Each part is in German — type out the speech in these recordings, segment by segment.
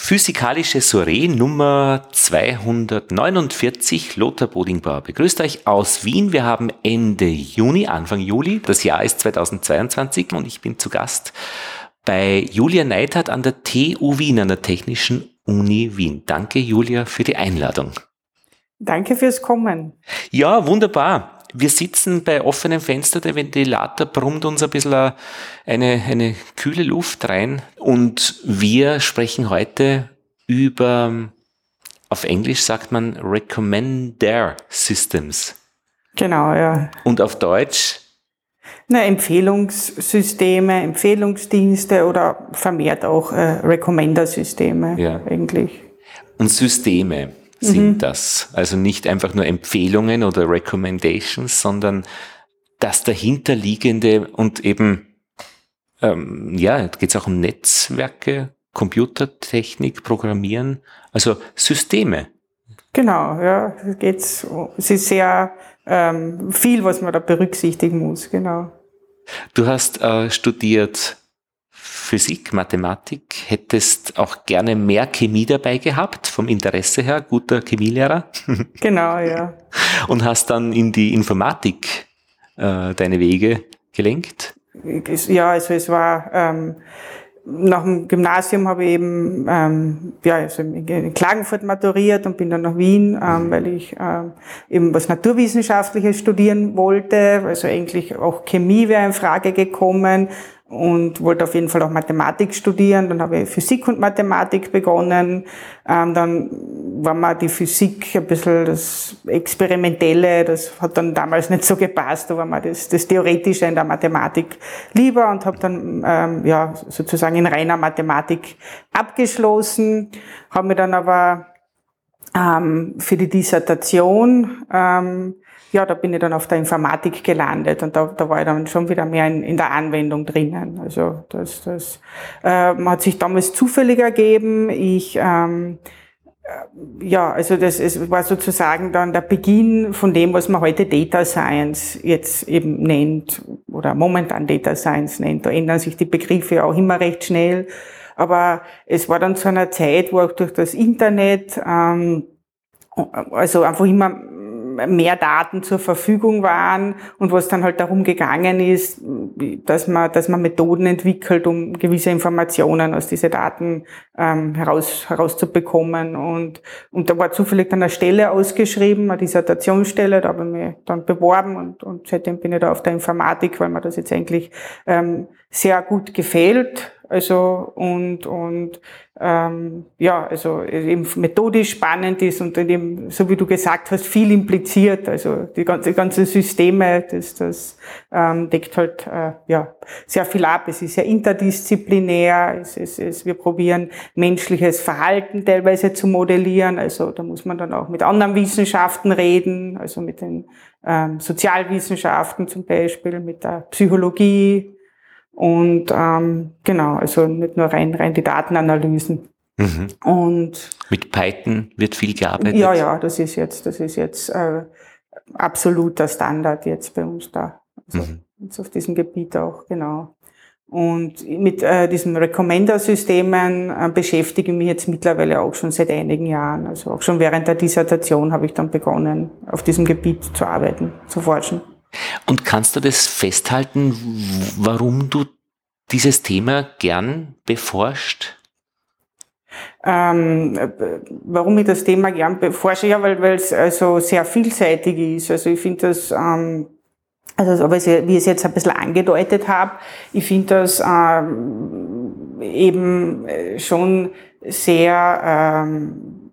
Physikalische Soiree Nummer 249. Lothar Bodingbauer begrüßt euch aus Wien. Wir haben Ende Juni, Anfang Juli. Das Jahr ist 2022 und ich bin zu Gast bei Julia Neidhardt an der TU Wien, an der Technischen Uni Wien. Danke, Julia, für die Einladung. Danke fürs Kommen. Ja, wunderbar wir sitzen bei offenem Fenster, der Ventilator brummt uns ein bisschen eine, eine kühle Luft rein und wir sprechen heute über, auf Englisch sagt man Recommender Systems. Genau, ja. Und auf Deutsch? Na, Empfehlungssysteme, Empfehlungsdienste oder vermehrt auch äh, Recommender-Systeme ja. eigentlich. Und Systeme sind mhm. das. Also nicht einfach nur Empfehlungen oder Recommendations, sondern das dahinterliegende und eben, ähm, ja, geht es auch um Netzwerke, Computertechnik, Programmieren, also Systeme. Genau, ja, geht's, es ist sehr ähm, viel, was man da berücksichtigen muss, genau. Du hast äh, studiert Physik, Mathematik, hättest auch gerne mehr Chemie dabei gehabt, vom Interesse her, guter Chemielehrer. Genau, ja. Und hast dann in die Informatik äh, deine Wege gelenkt? Ja, also es war, ähm, nach dem Gymnasium habe ich eben ähm, ja, also in Klagenfurt maturiert und bin dann nach Wien, ähm, mhm. weil ich ähm, eben was Naturwissenschaftliches studieren wollte. Also eigentlich auch Chemie wäre in Frage gekommen und wollte auf jeden Fall auch Mathematik studieren. Dann habe ich Physik und Mathematik begonnen. Ähm, dann war mir die Physik ein bisschen das Experimentelle, das hat dann damals nicht so gepasst, da war mir das, das Theoretische in der Mathematik lieber und habe dann ähm, ja, sozusagen in reiner Mathematik abgeschlossen, habe mir dann aber ähm, für die Dissertation ähm, ja, da bin ich dann auf der Informatik gelandet und da, da war ich dann schon wieder mehr in, in der Anwendung drinnen. Also das, das äh, hat sich damals zufällig ergeben. Ich ähm, äh, ja, also das es war sozusagen dann der Beginn von dem, was man heute Data Science jetzt eben nennt oder momentan Data Science nennt. Da ändern sich die Begriffe auch immer recht schnell. Aber es war dann zu einer Zeit, wo auch durch das Internet ähm, also einfach immer mehr Daten zur Verfügung waren und was dann halt darum gegangen ist, dass man, dass man Methoden entwickelt, um gewisse Informationen aus diesen Daten ähm, heraus, herauszubekommen. Und, und da war zufällig dann eine Stelle ausgeschrieben, eine Dissertationsstelle, da habe ich mich dann beworben und, und seitdem bin ich da auf der Informatik, weil mir das jetzt eigentlich ähm, sehr gut gefällt. Also und und ähm, ja, also eben methodisch spannend ist und eben, so wie du gesagt hast, viel impliziert. Also die ganze, die ganzen Systeme, das, das ähm, deckt halt äh, ja sehr viel ab. Es ist sehr interdisziplinär. Es, es, es, wir probieren menschliches Verhalten teilweise zu modellieren. Also da muss man dann auch mit anderen Wissenschaften reden, also mit den ähm, Sozialwissenschaften zum Beispiel, mit der Psychologie und ähm, genau, also nicht nur rein, rein die Datenanalysen. Mhm. Und mit Python wird viel gearbeitet. Ja, ja, das ist jetzt, das ist jetzt äh, absoluter Standard jetzt bei uns da. Also mhm. jetzt auf diesem Gebiet auch, genau. Und mit äh, diesen Recommender-Systemen äh, beschäftige ich mich jetzt mittlerweile auch schon seit einigen Jahren. Also auch schon während der Dissertation habe ich dann begonnen, auf diesem Gebiet zu arbeiten, zu forschen. Und kannst du das festhalten, warum du dieses Thema gern beforscht? Ähm, warum ich das Thema gern beforsche? Ja, weil es also sehr vielseitig ist. Also ich finde das, ähm, also aber wie ich es jetzt ein bisschen angedeutet habe, ich finde das ähm, eben schon sehr ähm,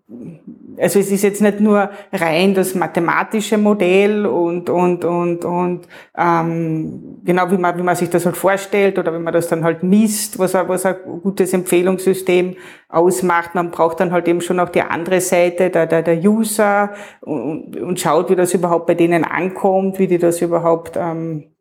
also es ist jetzt nicht nur rein das mathematische Modell und und und und ähm, genau wie man wie man sich das halt vorstellt oder wenn man das dann halt misst, was was ein gutes Empfehlungssystem ausmacht. Man braucht dann halt eben schon auch die andere Seite der der, der User und, und schaut, wie das überhaupt bei denen ankommt, wie die das überhaupt ähm,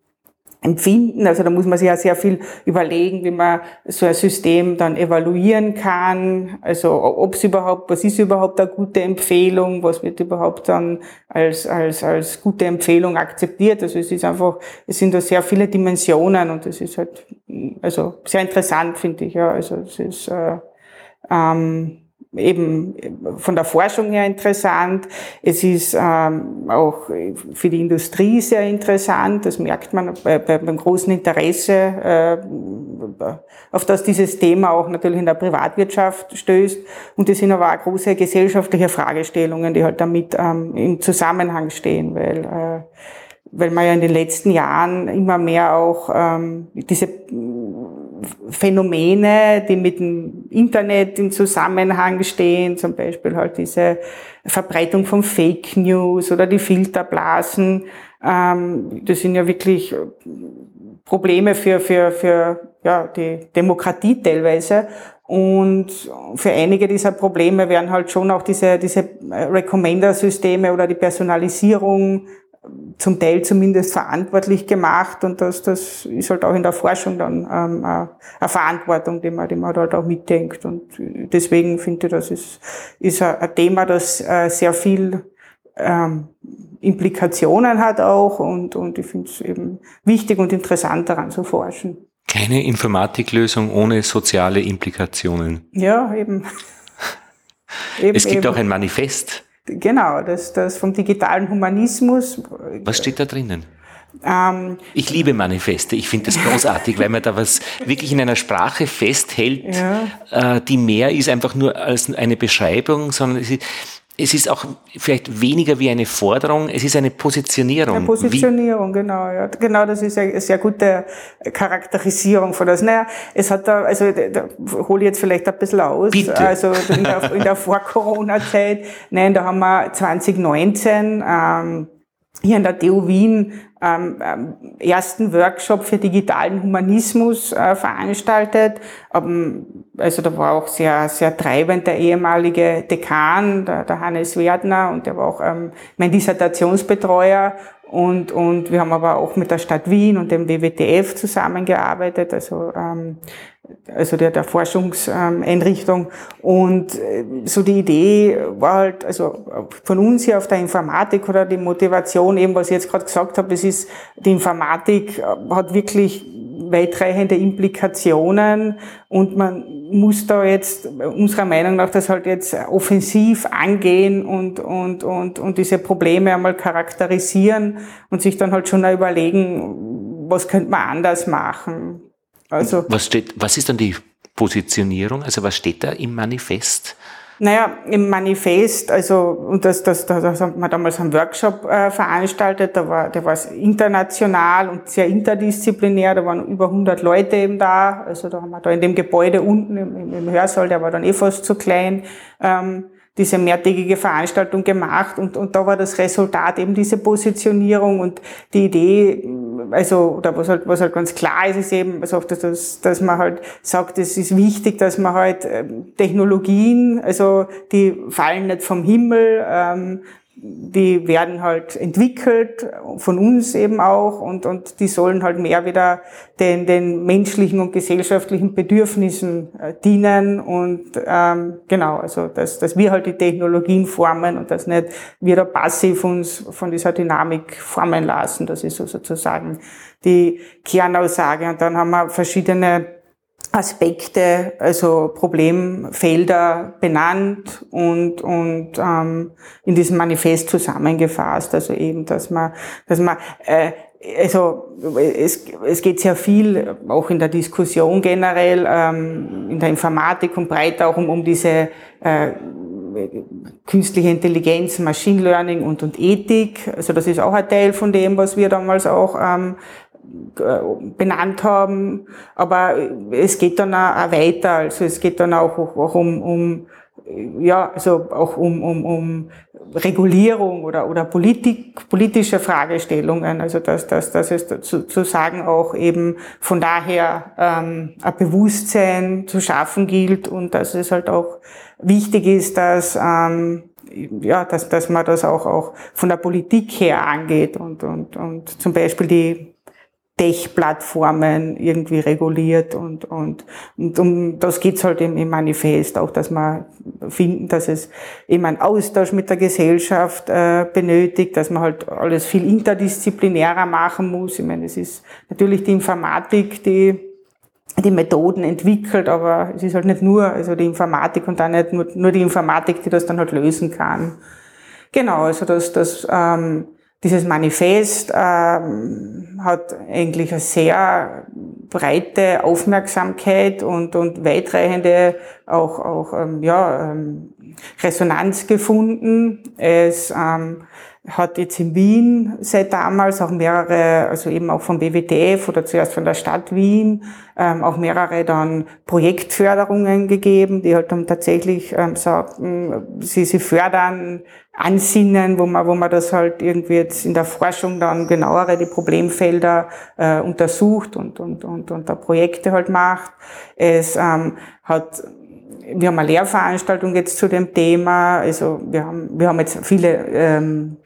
empfinden. Also da muss man sich ja sehr viel überlegen, wie man so ein System dann evaluieren kann. Also ob es überhaupt, was ist überhaupt eine gute Empfehlung, was wird überhaupt dann als, als, als gute Empfehlung akzeptiert. Also es ist einfach, es sind da sehr viele Dimensionen und es ist halt, also sehr interessant, finde ich, ja. Also es ist, äh, ähm, eben von der Forschung her interessant. Es ist ähm, auch für die Industrie sehr interessant. Das merkt man bei, bei, beim großen Interesse, äh, auf das dieses Thema auch natürlich in der Privatwirtschaft stößt. Und es sind aber auch große gesellschaftliche Fragestellungen, die halt damit ähm, im Zusammenhang stehen, weil äh, weil man ja in den letzten Jahren immer mehr auch ähm, diese Phänomene, die mit dem Internet in Zusammenhang stehen, zum Beispiel halt diese Verbreitung von Fake News oder die Filterblasen, ähm, das sind ja wirklich Probleme für, für, für ja, die Demokratie teilweise. Und für einige dieser Probleme werden halt schon auch diese, diese Recommender-Systeme oder die Personalisierung zum Teil zumindest verantwortlich gemacht und das, das ist halt auch in der Forschung dann ähm, eine Verantwortung, die man, die man halt auch mitdenkt und deswegen finde ich, das ist, ist ein Thema, das äh, sehr viel ähm, Implikationen hat auch und, und ich finde es eben wichtig und interessant daran zu forschen. Keine Informatiklösung ohne soziale Implikationen. Ja, eben. eben es gibt eben. auch ein Manifest Genau, das, das vom digitalen Humanismus. Was steht da drinnen? Ähm, ich liebe Manifeste. Ich finde das großartig, weil man da was wirklich in einer Sprache festhält, ja. äh, die mehr ist einfach nur als eine Beschreibung, sondern es ist, es ist auch vielleicht weniger wie eine Forderung, es ist eine Positionierung. Eine Positionierung, wie genau, ja. Genau, das ist eine sehr gute Charakterisierung von das. Naja, es hat da, also da, hole ich jetzt vielleicht ein bisschen aus. Bitte. Also in der, in der Vor-Corona-Zeit, nein, da haben wir 2019 ähm, hier an der TU Wien ersten Workshop für digitalen Humanismus äh, veranstaltet. Ähm, also da war auch sehr, sehr treibend der ehemalige Dekan, der, Hannes Werdner, und der war auch ähm, mein Dissertationsbetreuer. Und, und wir haben aber auch mit der Stadt Wien und dem WWTF zusammengearbeitet, also ähm, also der, der Forschungseinrichtung. Und äh, so die Idee war halt, also von uns hier auf der Informatik oder die Motivation, eben was ich jetzt gerade gesagt habe, es ist, die Informatik hat wirklich weitreichende Implikationen und man muss da jetzt unserer Meinung nach das halt jetzt offensiv angehen und, und, und, und diese Probleme einmal charakterisieren und sich dann halt schon überlegen, was könnte man anders machen. Also, was, steht, was ist dann die Positionierung? Also was steht da im Manifest? Naja, im Manifest, also, und das, das, das, das haben wir damals einen Workshop äh, veranstaltet, da war, der war international und sehr interdisziplinär, da waren über 100 Leute eben da, also da haben wir da in dem Gebäude unten im, im Hörsaal, der war dann eh fast zu klein, ähm, diese mehrtägige Veranstaltung gemacht und, und da war das Resultat eben diese Positionierung und die Idee, also, oder was halt, was halt ganz klar ist, ist eben, also, dass, dass man halt sagt, es ist wichtig, dass man halt ähm, Technologien, also die fallen nicht vom Himmel, ähm, die werden halt entwickelt, von uns eben auch, und, und die sollen halt mehr wieder den, den menschlichen und gesellschaftlichen Bedürfnissen äh, dienen und ähm, genau, also dass, dass wir halt die Technologien formen und dass nicht wir da passiv uns von dieser Dynamik formen lassen. Das ist so sozusagen die Kernaussage. Und dann haben wir verschiedene Aspekte, also Problemfelder benannt und, und ähm, in diesem Manifest zusammengefasst. Also eben, dass man, dass man äh, also es, es geht sehr viel, auch in der Diskussion generell, ähm, in der Informatik und breiter auch um, um diese äh, künstliche Intelligenz, Machine Learning und, und Ethik. Also das ist auch ein Teil von dem, was wir damals auch ähm, äh, benannt haben, aber es geht dann auch weiter, also es geht dann auch, auch um, um ja, also auch um, um, um Regulierung oder, oder Politik, politische Fragestellungen, also dass, dass, dass es sozusagen auch eben von daher ähm, ein Bewusstsein zu schaffen gilt und dass es halt auch wichtig ist, dass ähm, ja, dass, dass man das auch, auch von der Politik her angeht und, und, und zum Beispiel die Tech-Plattformen irgendwie reguliert und, und, und um das geht's halt im, im Manifest, auch dass man finden, dass es eben einen Austausch mit der Gesellschaft äh, benötigt, dass man halt alles viel interdisziplinärer machen muss. Ich meine, es ist natürlich die Informatik, die die Methoden entwickelt, aber es ist halt nicht nur, also die Informatik und dann nicht nur, nur die Informatik, die das dann halt lösen kann. Genau, also das, das ähm, dieses Manifest ähm, hat eigentlich eine sehr breite Aufmerksamkeit und, und weitreichende auch, auch ähm, ja, ähm, Resonanz gefunden. Es ähm, hat jetzt in Wien seit damals auch mehrere, also eben auch vom BWDF oder zuerst von der Stadt Wien, ähm, auch mehrere dann Projektförderungen gegeben, die halt dann tatsächlich ähm, sagten, sie, sie fördern Ansinnen, wo man, wo man das halt irgendwie jetzt in der Forschung dann genauere die Problemfelder äh, untersucht und, und, und, und da Projekte halt macht. Es ähm, hat wir haben eine Lehrveranstaltung jetzt zu dem Thema. Also wir haben, wir haben jetzt viele ähm,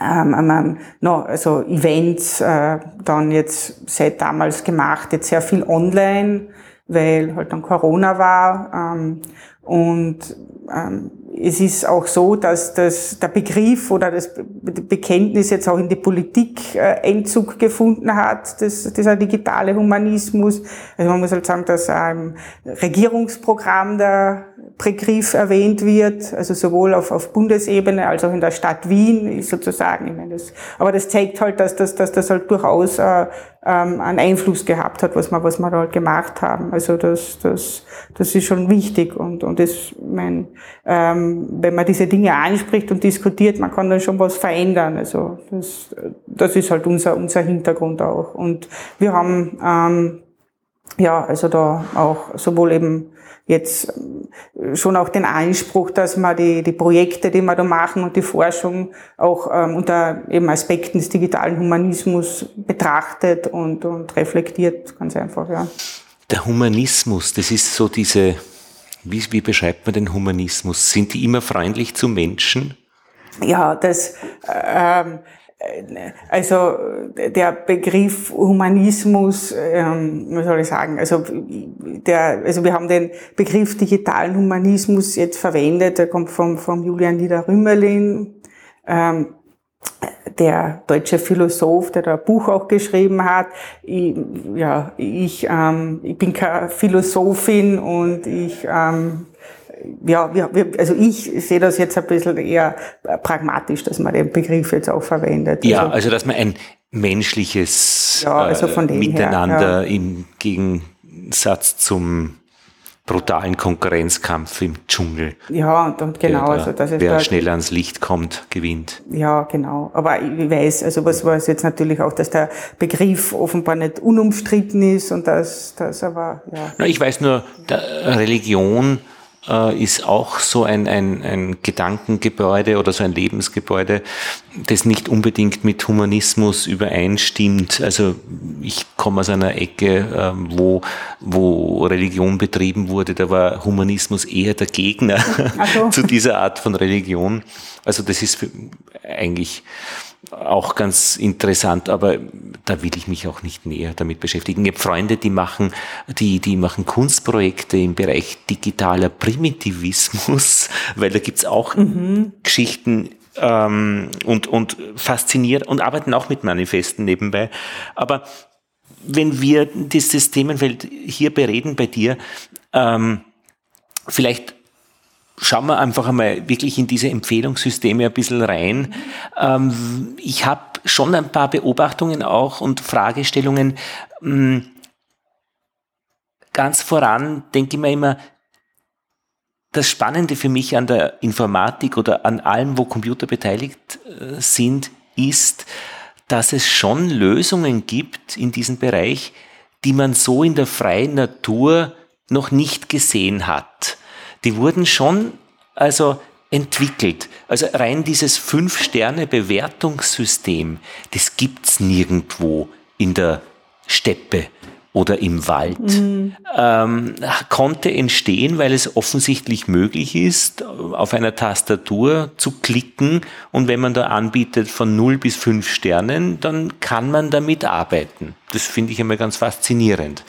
ähm, ähm, no, also Events äh, dann jetzt seit damals gemacht, jetzt sehr viel online, weil halt dann Corona war. Ähm, und ähm, es ist auch so, dass das, der Begriff oder das Bekenntnis jetzt auch in die Politik äh, Entzug gefunden hat, das, dieser digitale Humanismus. Also man muss halt sagen, dass im Regierungsprogramm der Begriff erwähnt wird, also sowohl auf, auf Bundesebene als auch in der Stadt Wien sozusagen. Ich meine, das, aber das zeigt halt, dass das, dass das halt durchaus äh, ähm, einen Einfluss gehabt hat, was wir, was wir da halt gemacht haben. Also das, das, das ist schon wichtig und, und das, mein, ähm, wenn man diese Dinge anspricht und diskutiert, man kann dann schon was verändern. Also das, das ist halt unser, unser Hintergrund auch. Und wir haben ähm, ja, also da auch sowohl eben jetzt schon auch den Anspruch, dass man die, die Projekte, die wir da machen und die Forschung auch ähm, unter eben Aspekten des digitalen Humanismus betrachtet und, und reflektiert, ganz einfach, ja. Der Humanismus, das ist so diese, wie, wie beschreibt man den Humanismus? Sind die immer freundlich zu Menschen? Ja, das, äh, ähm, also der Begriff Humanismus, ähm, was soll ich sagen, also der, also wir haben den Begriff digitalen Humanismus jetzt verwendet, der kommt vom, vom Julian Niederrümmerlin, ähm, der deutsche Philosoph, der da ein Buch auch geschrieben hat. Ich, ja, ich, ähm, ich bin keine Philosophin und ich ähm, ja, wir, also ich sehe das jetzt ein bisschen eher pragmatisch, dass man den Begriff jetzt auch verwendet. Ja, also, also dass man ein menschliches ja, also äh, Miteinander her, ja. im Gegensatz zum brutalen Konkurrenzkampf im Dschungel. Ja, und, genau. Da, also das ist wer schneller ans Licht kommt, gewinnt. Ja, genau. Aber ich weiß, also was war es jetzt natürlich auch, dass der Begriff offenbar nicht unumstritten ist und dass das aber, ja. Na, ich weiß nur, Religion äh, ist auch so ein, ein, ein Gedankengebäude oder so ein Lebensgebäude, das nicht unbedingt mit Humanismus übereinstimmt. Also ich komme aus einer Ecke, äh, wo, wo Religion betrieben wurde, da war Humanismus eher der Gegner so. zu dieser Art von Religion. Also das ist eigentlich auch ganz interessant, aber da will ich mich auch nicht näher damit beschäftigen. Ich habe Freunde, die machen, die, die machen Kunstprojekte im Bereich digitaler Primitivismus, weil da gibt's auch mhm. Geschichten ähm, und, und fasziniert und arbeiten auch mit Manifesten nebenbei. Aber wenn wir dieses Themenfeld hier bereden bei dir, ähm, vielleicht schauen wir einfach einmal wirklich in diese Empfehlungssysteme ein bisschen rein. Ähm, ich habe schon ein paar Beobachtungen auch und Fragestellungen. Ähm, ganz voran denke ich mir immer, das Spannende für mich an der Informatik oder an allem, wo Computer beteiligt äh, sind, ist, dass es schon Lösungen gibt in diesem Bereich, die man so in der freien Natur noch nicht gesehen hat die wurden schon also entwickelt. Also rein dieses Fünf-Sterne-Bewertungssystem, das gibt's nirgendwo in der Steppe oder im Wald. Mhm. Ähm, konnte entstehen, weil es offensichtlich möglich ist, auf einer Tastatur zu klicken und wenn man da anbietet von 0 bis 5 Sternen, dann kann man damit arbeiten. Das finde ich einmal ganz faszinierend.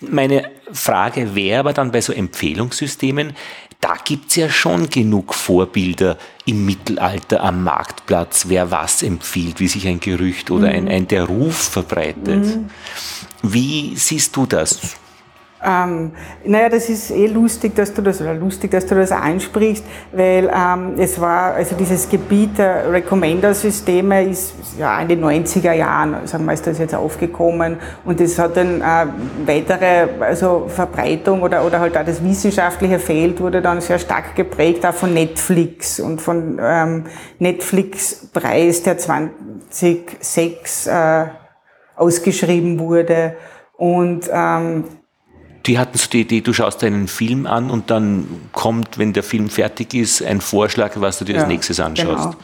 Meine Frage wäre aber dann bei so Empfehlungssystemen, da gibt's ja schon genug Vorbilder im Mittelalter am Marktplatz, wer was empfiehlt, wie sich ein Gerücht oder mhm. ein, ein der Ruf verbreitet. Mhm. Wie siehst du das? Ähm, naja, das ist eh lustig, dass du das, oder lustig, dass du das ansprichst, weil ähm, es war, also dieses Gebiet der Recommender-Systeme ist ja in den 90er Jahren, sagen wir, ist das jetzt aufgekommen und es hat dann äh, weitere, also Verbreitung oder, oder halt auch das wissenschaftliche Feld wurde dann sehr stark geprägt, auch von Netflix und von ähm, Netflix-Preis, der 2006 äh, ausgeschrieben wurde und ähm, die hatten so die Idee, du schaust einen Film an und dann kommt, wenn der Film fertig ist, ein Vorschlag, was du dir ja, als nächstes anschaust. Genau.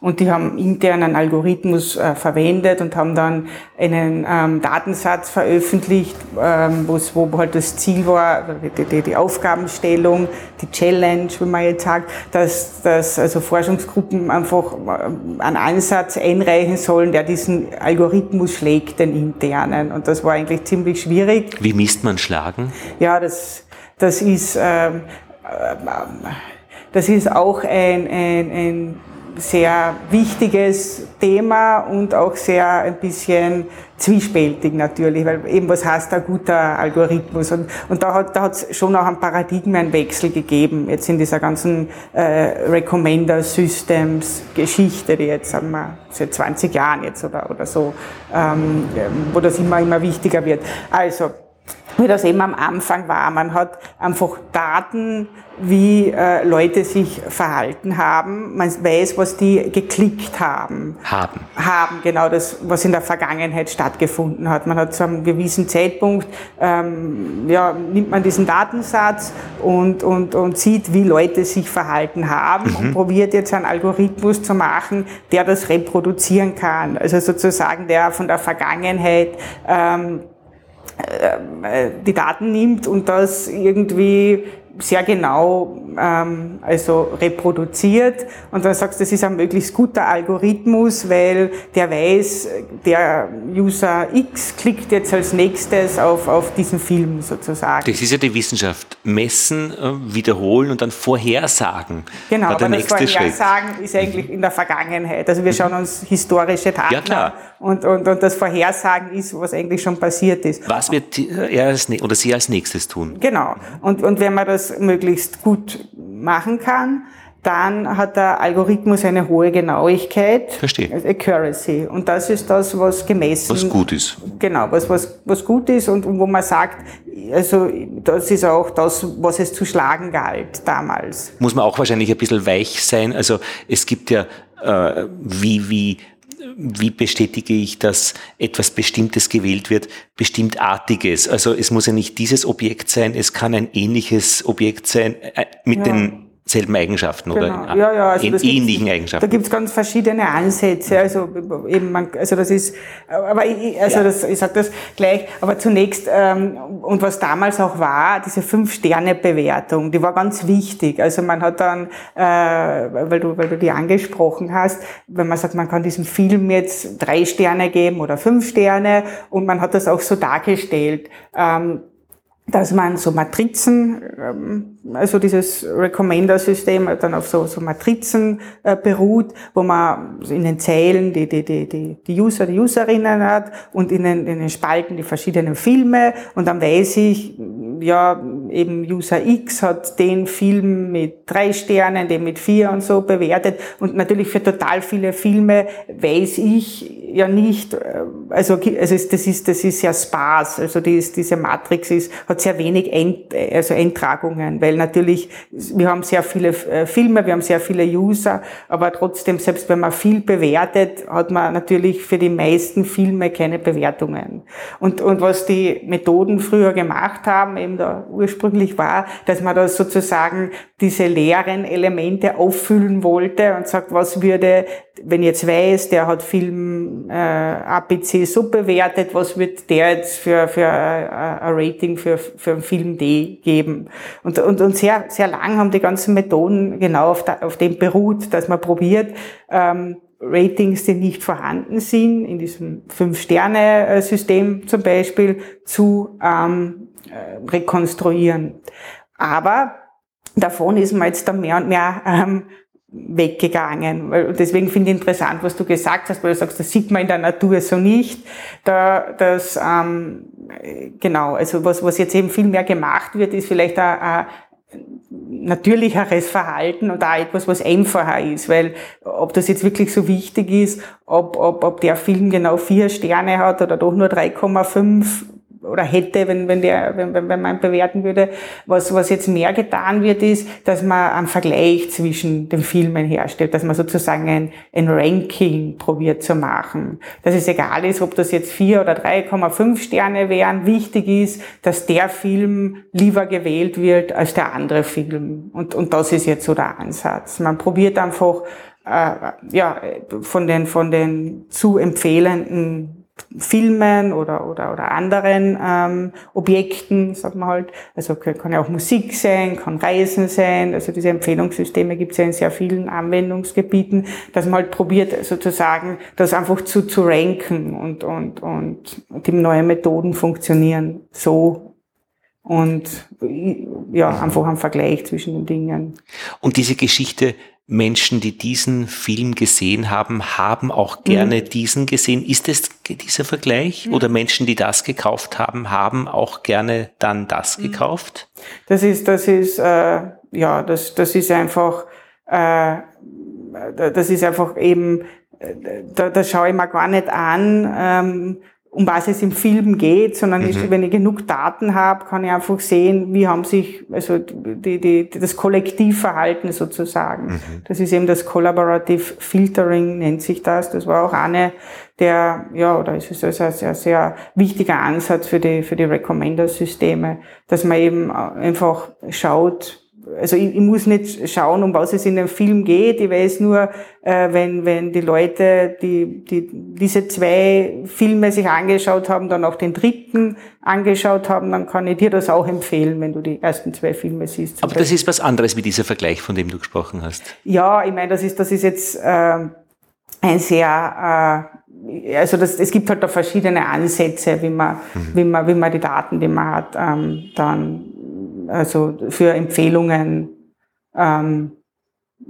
Und die haben intern einen Algorithmus äh, verwendet und haben dann einen ähm, Datensatz veröffentlicht, ähm, wo halt das Ziel war, die, die, die, Aufgabenstellung, die Challenge, wie man jetzt sagt, dass, dass also Forschungsgruppen einfach äh, einen Ansatz einreichen sollen, der diesen Algorithmus schlägt, den internen. Und das war eigentlich ziemlich schwierig. Wie misst man Schlagen? Ja, das, das ist, ähm, äh, das ist auch ein, ein, ein sehr wichtiges Thema und auch sehr ein bisschen zwiespältig natürlich, weil eben was heißt ein guter Algorithmus und, und da hat da hat's schon auch einen Paradigmenwechsel gegeben, jetzt in dieser ganzen äh, Recommender Systems Geschichte, die jetzt sagen wir seit 20 Jahren jetzt oder, oder so, ähm, wo das immer, immer wichtiger wird. Also, wie das eben am Anfang war. Man hat einfach Daten, wie äh, Leute sich verhalten haben. Man weiß, was die geklickt haben. Haben. Haben, genau das, was in der Vergangenheit stattgefunden hat. Man hat zu einem gewissen Zeitpunkt, ähm, ja, nimmt man diesen Datensatz und, und, und sieht, wie Leute sich verhalten haben mhm. und probiert jetzt einen Algorithmus zu machen, der das reproduzieren kann. Also sozusagen der von der Vergangenheit ähm, äh, die Daten nimmt und das irgendwie sehr genau ähm, also reproduziert und dann sagst du, das ist ein möglichst guter Algorithmus, weil der weiß, der User X klickt jetzt als nächstes auf, auf diesen Film sozusagen. Das ist ja die Wissenschaft. Messen, äh, wiederholen und dann vorhersagen. Genau, aber das Vorhersagen Schritt. ist eigentlich in der Vergangenheit. Also wir schauen uns historische Daten ja, klar. und, und, und das Vorhersagen ist, was eigentlich schon passiert ist. Was wird er als, oder sie als nächstes tun? Genau. Und, und wenn man das möglichst gut machen kann, dann hat der Algorithmus eine hohe Genauigkeit. Verstehe. Also Accuracy. Und das ist das, was gemessen. Was gut ist. Genau, was, was, was gut ist und, und wo man sagt, also das ist auch das, was es zu schlagen galt damals. Muss man auch wahrscheinlich ein bisschen weich sein. Also es gibt ja, äh, wie, wie wie bestätige ich, dass etwas Bestimmtes gewählt wird, bestimmtartiges. Also es muss ja nicht dieses Objekt sein, es kann ein ähnliches Objekt sein äh, mit ja. den selben Eigenschaften genau. oder ja, ja, also ähnlichen Eigenschaften. Da gibt's ganz verschiedene Ansätze. Also eben, man, also das ist, aber ich, also ja. das, ich sage das gleich. Aber zunächst ähm, und was damals auch war, diese fünf Sterne Bewertung, die war ganz wichtig. Also man hat dann, äh, weil du, weil du die angesprochen hast, wenn man sagt, man kann diesem Film jetzt drei Sterne geben oder fünf Sterne und man hat das auch so dargestellt. Ähm, dass man so Matrizen, ähm, also dieses Recommender-System dann auf so, so Matrizen äh, beruht, wo man in den Zellen die, die, die, die, die User, die Userinnen hat und in den, in den Spalten die verschiedenen Filme und dann weiß ich, ja, eben User X hat den Film mit drei Sternen, den mit vier und so bewertet. Und natürlich für total viele Filme weiß ich ja nicht, äh, also, also das ist, das ist sehr sparse. Also die ist, diese Matrix ist, hat sehr wenig End, also Eintragungen, weil natürlich, wir haben sehr viele äh, Filme, wir haben sehr viele User, aber trotzdem, selbst wenn man viel bewertet, hat man natürlich für die meisten Filme keine Bewertungen. Und, und was die Methoden früher gemacht haben, eben da ursprünglich war, dass man da sozusagen diese leeren Elemente auffüllen wollte und sagt, was würde, wenn ich jetzt weiß, der hat Film äh, APC so bewertet, was wird der jetzt für, für äh, ein Rating für, für einen Film D geben? Und, und, und sehr, sehr lang haben die ganzen Methoden genau auf, da, auf dem beruht, dass man probiert, ähm, Ratings, die nicht vorhanden sind, in diesem Fünf-Sterne-System zum Beispiel, zu ähm, äh, rekonstruieren. Aber davon ist man jetzt dann mehr und mehr ähm, weggegangen. Deswegen finde ich interessant, was du gesagt hast, weil du sagst, das sieht man in der Natur so nicht. Da, das, ähm, genau, also was, was jetzt eben viel mehr gemacht wird, ist vielleicht ein, ein natürlicheres Verhalten und auch etwas, was einfacher ist, weil ob das jetzt wirklich so wichtig ist, ob, ob, ob der Film genau vier Sterne hat oder doch nur 3,5, oder hätte, wenn, wenn, der, wenn, wenn man bewerten würde. Was, was jetzt mehr getan wird, ist, dass man einen Vergleich zwischen den Filmen herstellt, dass man sozusagen ein, ein Ranking probiert zu machen. Dass es egal ist, ob das jetzt vier oder 3,5 Sterne wären. Wichtig ist, dass der Film lieber gewählt wird als der andere Film. Und, und das ist jetzt so der Ansatz. Man probiert einfach, äh, ja, von den, von den zu empfehlenden Filmen oder, oder, oder anderen ähm, Objekten, sagt man halt. Also kann ja auch Musik sein, kann Reisen sein. Also diese Empfehlungssysteme gibt es ja in sehr vielen Anwendungsgebieten, dass man halt probiert sozusagen das einfach zu, zu ranken und, und, und, die neuen Methoden funktionieren so und ja, einfach ein Vergleich zwischen den Dingen. Und diese Geschichte Menschen, die diesen Film gesehen haben, haben auch gerne mhm. diesen gesehen. Ist es dieser Vergleich? Mhm. Oder Menschen, die das gekauft haben, haben auch gerne dann das mhm. gekauft? Das ist, das ist, äh, ja, das, das ist einfach, äh, das ist einfach eben, äh, da, da schaue ich mir gar nicht an, ähm, um was es im Film geht, sondern mhm. ist, wenn ich genug Daten habe, kann ich einfach sehen, wie haben sich, also die, die, das Kollektivverhalten sozusagen. Mhm. Das ist eben das Collaborative Filtering, nennt sich das. Das war auch eine der, ja, oder ist es also ein sehr, sehr wichtiger Ansatz für die, für die Recommender-Systeme, dass man eben einfach schaut, also ich, ich, muss nicht schauen, um was es in dem Film geht. Ich weiß nur, äh, wenn, wenn die Leute, die, die diese zwei Filme sich angeschaut haben, dann auch den dritten angeschaut haben, dann kann ich dir das auch empfehlen, wenn du die ersten zwei Filme siehst. Aber das ist was anderes wie dieser Vergleich, von dem du gesprochen hast. Ja, ich meine, das ist, das ist jetzt äh, ein sehr äh, also das, es gibt halt da verschiedene Ansätze, wie man, mhm. wie man, wie man die Daten, die man hat, ähm, dann also für Empfehlungen ähm,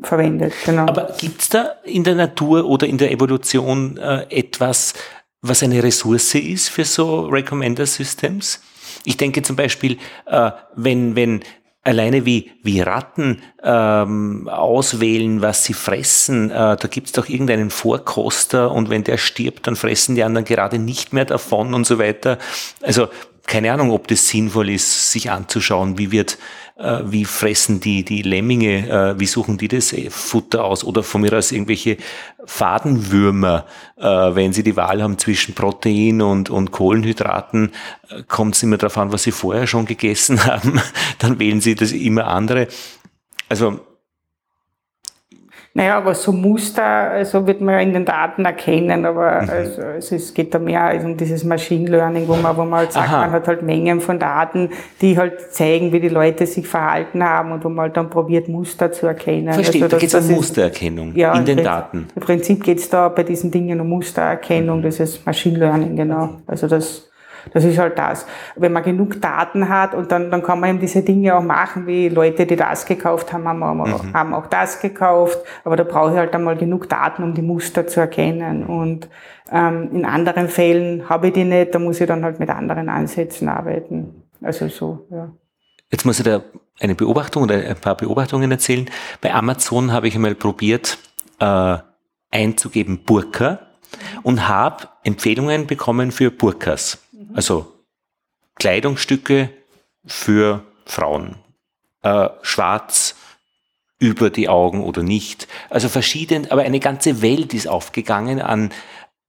verwendet. Genau. Aber gibt es da in der Natur oder in der Evolution äh, etwas, was eine Ressource ist für so Recommender Systems? Ich denke zum Beispiel, äh, wenn, wenn alleine wie, wie Ratten ähm, auswählen, was sie fressen, äh, da gibt es doch irgendeinen Vorkoster und wenn der stirbt, dann fressen die anderen gerade nicht mehr davon und so weiter. Also keine Ahnung, ob das sinnvoll ist, sich anzuschauen, wie wird, äh, wie fressen die, die Lemminge, äh, wie suchen die das Futter aus? Oder von mir aus irgendwelche Fadenwürmer, äh, wenn sie die Wahl haben zwischen Protein und, und Kohlenhydraten, äh, kommt es immer darauf an, was sie vorher schon gegessen haben, dann wählen sie das immer andere. Also naja, aber so Muster, also wird man ja in den Daten erkennen, aber mhm. also, also es geht da mehr also um dieses Machine Learning, wo man, wo man halt sagt, Aha. man hat halt Mengen von Daten, die halt zeigen, wie die Leute sich verhalten haben und wo man halt dann probiert, Muster zu erkennen. Verstehe, also, da geht es um Mustererkennung ja, in den Daten. Im Prinzip geht es da bei diesen Dingen um Mustererkennung, mhm. das ist Machine Learning, genau. Also das das ist halt das. Wenn man genug Daten hat und dann, dann kann man eben diese Dinge auch machen, wie Leute, die das gekauft haben, haben, mhm. haben auch das gekauft. Aber da brauche ich halt einmal genug Daten, um die Muster zu erkennen. Und ähm, in anderen Fällen habe ich die nicht, da muss ich dann halt mit anderen Ansätzen arbeiten. Also so, ja. Jetzt muss ich da eine Beobachtung oder ein paar Beobachtungen erzählen. Bei Amazon habe ich einmal probiert, äh, einzugeben Burka und habe Empfehlungen bekommen für Burkas. Also Kleidungsstücke für Frauen. Äh, schwarz über die Augen oder nicht. Also verschieden, aber eine ganze Welt ist aufgegangen an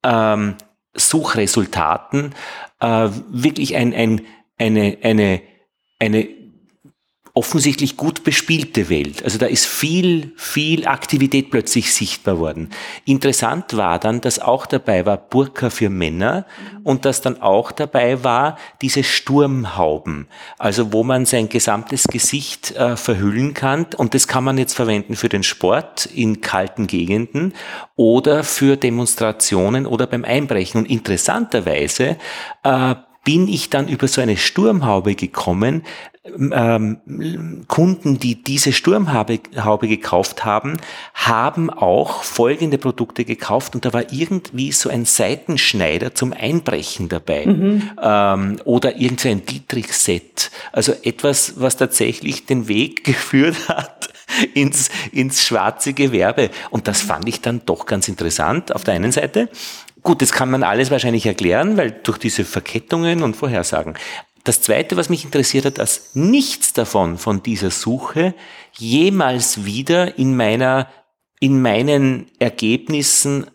ähm, Suchresultaten. Äh, wirklich ein, ein, eine, eine, eine offensichtlich gut bespielte Welt. Also da ist viel, viel Aktivität plötzlich sichtbar worden. Interessant war dann, dass auch dabei war Burka für Männer und dass dann auch dabei war diese Sturmhauben, also wo man sein gesamtes Gesicht äh, verhüllen kann und das kann man jetzt verwenden für den Sport in kalten Gegenden oder für Demonstrationen oder beim Einbrechen. Und interessanterweise äh, bin ich dann über so eine Sturmhaube gekommen. Ähm, Kunden, die diese Sturmhaube Haube gekauft haben, haben auch folgende Produkte gekauft und da war irgendwie so ein Seitenschneider zum Einbrechen dabei mhm. ähm, oder irgendein Dietrich-Set. Also etwas, was tatsächlich den Weg geführt hat ins, ins schwarze Gewerbe. Und das fand ich dann doch ganz interessant auf der einen Seite. Gut, das kann man alles wahrscheinlich erklären, weil durch diese Verkettungen und Vorhersagen. Das Zweite, was mich interessiert hat, dass nichts davon, von dieser Suche, jemals wieder in meiner, in meinen Ergebnissen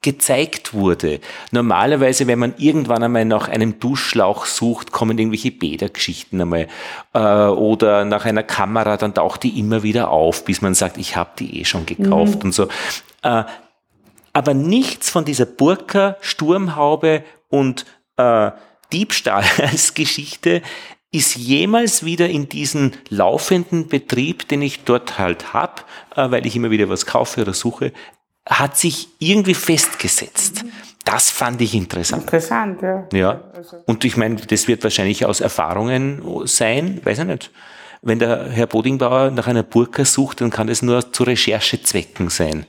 gezeigt wurde. Normalerweise, wenn man irgendwann einmal nach einem Duschschlauch sucht, kommen irgendwelche Bädergeschichten einmal äh, oder nach einer Kamera, dann taucht die immer wieder auf, bis man sagt, ich habe die eh schon gekauft mhm. und so. Äh, aber nichts von dieser Burka, Sturmhaube und äh, Diebstahl als Geschichte ist jemals wieder in diesen laufenden Betrieb, den ich dort halt habe, äh, weil ich immer wieder was kaufe oder suche, hat sich irgendwie festgesetzt. Das fand ich interessant. Interessant, ja. Ja. Also Und ich meine, das wird wahrscheinlich aus Erfahrungen sein, weiß ich nicht. Wenn der Herr Bodingbauer nach einer Burka sucht, dann kann das nur zu Recherchezwecken sein.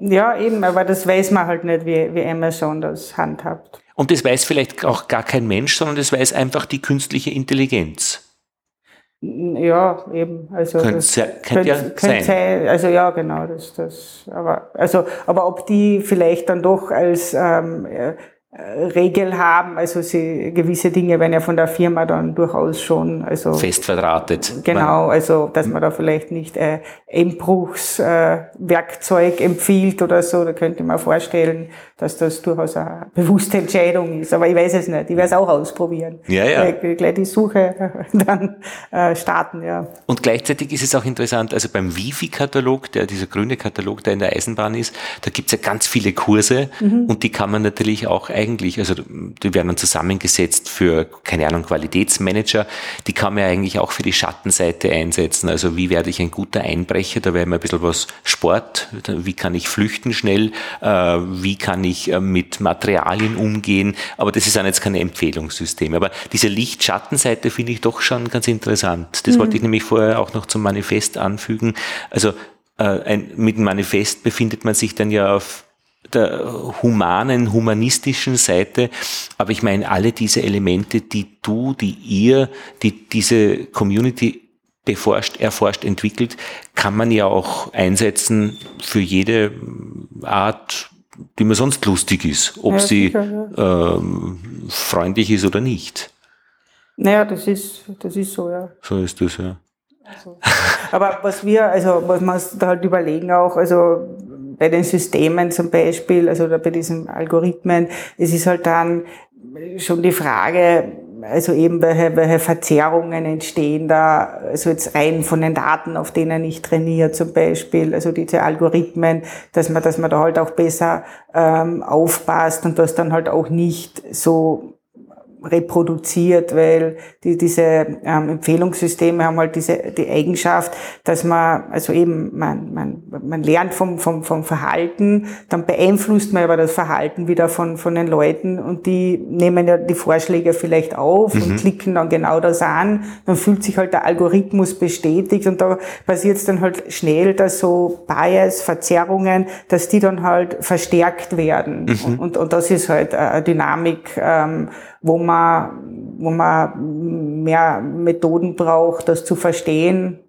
Ja, eben, aber das weiß man halt nicht, wie, wie Amazon das handhabt. Und das weiß vielleicht auch gar kein Mensch, sondern das weiß einfach die künstliche Intelligenz. Ja, eben. Also könnte, das, könnte, könnte ja sein. sein. Also ja, genau. Das, das, aber, also, aber ob die vielleicht dann doch als ähm, Regel haben. Also sie, gewisse Dinge werden ja von der Firma dann durchaus schon also fest verdrahtet. Genau, also dass man da vielleicht nicht äh, Einbruchswerkzeug äh, empfiehlt oder so. Da könnte man vorstellen, dass das durchaus eine bewusste Entscheidung ist. Aber ich weiß es nicht. Ich werde es auch ausprobieren. Ja, ja. Gleich, gleich die Suche dann äh, starten, ja. Und gleichzeitig ist es auch interessant, also beim Wifi-Katalog, der dieser grüne Katalog, der in der Eisenbahn ist, da gibt es ja ganz viele Kurse mhm. und die kann man natürlich auch eigentlich also die werden dann zusammengesetzt für, keine Ahnung, Qualitätsmanager, die kann man ja eigentlich auch für die Schattenseite einsetzen. Also wie werde ich ein guter Einbrecher? Da wäre mir ein bisschen was Sport, wie kann ich flüchten schnell, äh, wie kann ich äh, mit Materialien umgehen, aber das ist dann jetzt keine Empfehlungssystem. Aber diese Licht-Schattenseite finde ich doch schon ganz interessant. Das mhm. wollte ich nämlich vorher auch noch zum Manifest anfügen. Also äh, ein, mit dem Manifest befindet man sich dann ja auf der humanen, humanistischen Seite. Aber ich meine, alle diese Elemente, die du, die ihr, die diese Community beforscht, erforscht, entwickelt, kann man ja auch einsetzen für jede Art, die mir sonst lustig ist, ob ja, sie sicher, ja. ähm, freundlich ist oder nicht. Naja, das ist, das ist so, ja. So ist das, ja. Also, aber was wir, also was wir uns da halt überlegen auch, also bei den Systemen zum Beispiel, also bei diesen Algorithmen, es ist halt dann schon die Frage, also eben welche, welche Verzerrungen entstehen da, also jetzt rein von den Daten, auf denen ich trainiere zum Beispiel, also diese Algorithmen, dass man, dass man da halt auch besser ähm, aufpasst und das dann halt auch nicht so reproduziert, weil die, diese ähm, Empfehlungssysteme haben halt diese die Eigenschaft, dass man also eben man man man lernt vom vom vom Verhalten, dann beeinflusst man aber das Verhalten wieder von von den Leuten und die nehmen ja die Vorschläge vielleicht auf mhm. und klicken dann genau das an, dann fühlt sich halt der Algorithmus bestätigt und da passiert es dann halt schnell, dass so Bias, Verzerrungen, dass die dann halt verstärkt werden mhm. und und das ist halt eine Dynamik ähm, wo man, wo man mehr Methoden braucht, das zu verstehen.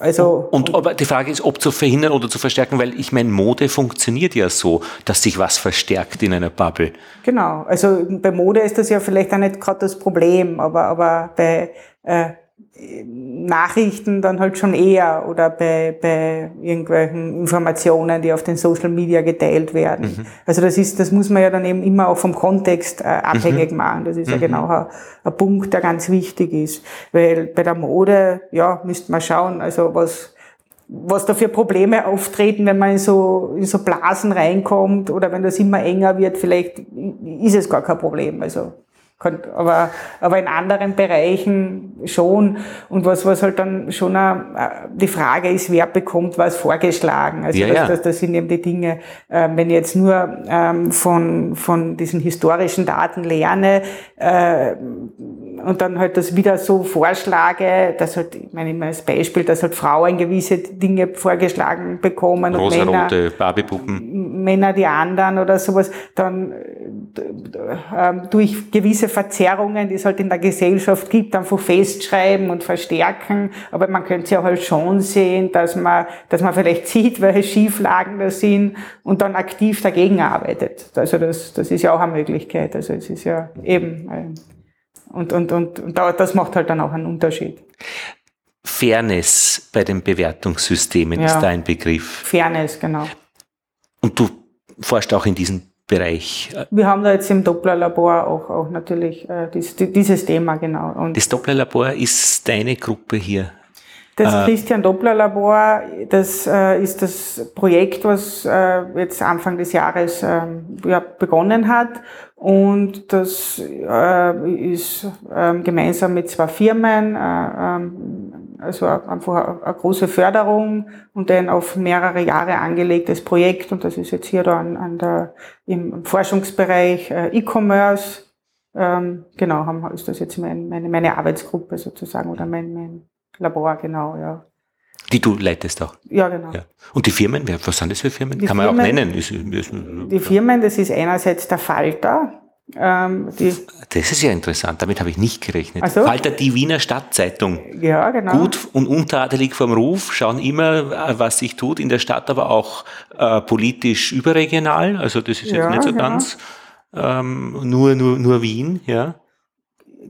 Also, und, und aber die Frage ist, ob zu verhindern oder zu verstärken, weil ich meine, Mode funktioniert ja so, dass sich was verstärkt in einer Bubble. Genau, also bei Mode ist das ja vielleicht auch nicht gerade das Problem, aber, aber bei äh, Nachrichten dann halt schon eher oder bei, bei irgendwelchen Informationen, die auf den Social Media geteilt werden. Mhm. Also das ist, das muss man ja dann eben immer auch vom Kontext äh, abhängig mhm. machen. Das ist mhm. ja genau ein, ein, Punkt, der ganz wichtig ist. Weil bei der Mode, ja, müsste man schauen, also was, was da für Probleme auftreten, wenn man in so, in so Blasen reinkommt oder wenn das immer enger wird, vielleicht ist es gar kein Problem. Also aber, aber in anderen Bereichen schon. Und was, was halt dann schon eine, die Frage ist, wer bekommt was vorgeschlagen. Also ja, das, ja. Das, das sind eben die Dinge, äh, wenn ich jetzt nur ähm, von, von diesen historischen Daten lerne äh, und dann halt das wieder so vorschlage, dass halt, ich meine immer als Beispiel, dass halt Frauen gewisse Dinge vorgeschlagen bekommen und Rosarote Barbiepuppen. Männer die anderen oder sowas, dann äh, durch gewisse Verzerrungen, die es halt in der Gesellschaft gibt, einfach festschreiben und verstärken. Aber man könnte ja halt schon sehen, dass man, dass man vielleicht sieht, welche Schieflagen da sind und dann aktiv dagegen arbeitet. Also das, das ist ja auch eine Möglichkeit. Also es ist ja eben, äh, und, und, und, und das macht halt dann auch einen Unterschied. Fairness bei den Bewertungssystemen ja. ist da ein Begriff. Fairness, genau. Und du forschst auch in diesem Bereich. Wir haben da jetzt im Dopplerlabor auch, auch natürlich äh, dies, dieses Thema, genau. Und das Dopplerlabor ist deine Gruppe hier. Das äh, Christian Doppler Labor, das äh, ist das Projekt, was äh, jetzt Anfang des Jahres ähm, ja, begonnen hat. Und das äh, ist ähm, gemeinsam mit zwei Firmen, äh, ähm, also einfach eine große Förderung und ein auf mehrere Jahre angelegtes Projekt. Und das ist jetzt hier da an, an der, im Forschungsbereich äh, E-Commerce. Ähm, genau, haben, ist das jetzt mein, meine, meine Arbeitsgruppe sozusagen oder mein, mein Labor, genau, ja. Die du leitest auch. Ja, genau. Ja. Und die Firmen, was sind das für Firmen? Die Kann man Firmen, auch nennen. Ist, ist, die Firmen, das ist einerseits der Falter. Ähm, das ist ja interessant, damit habe ich nicht gerechnet. Also, Falter, die Wiener Stadtzeitung. Ja, genau. Gut und untadelig vom Ruf, schauen immer, äh, was sich tut in der Stadt, aber auch äh, politisch überregional. Also das ist jetzt ja, nicht so genau. ganz ähm, nur, nur, nur Wien, ja.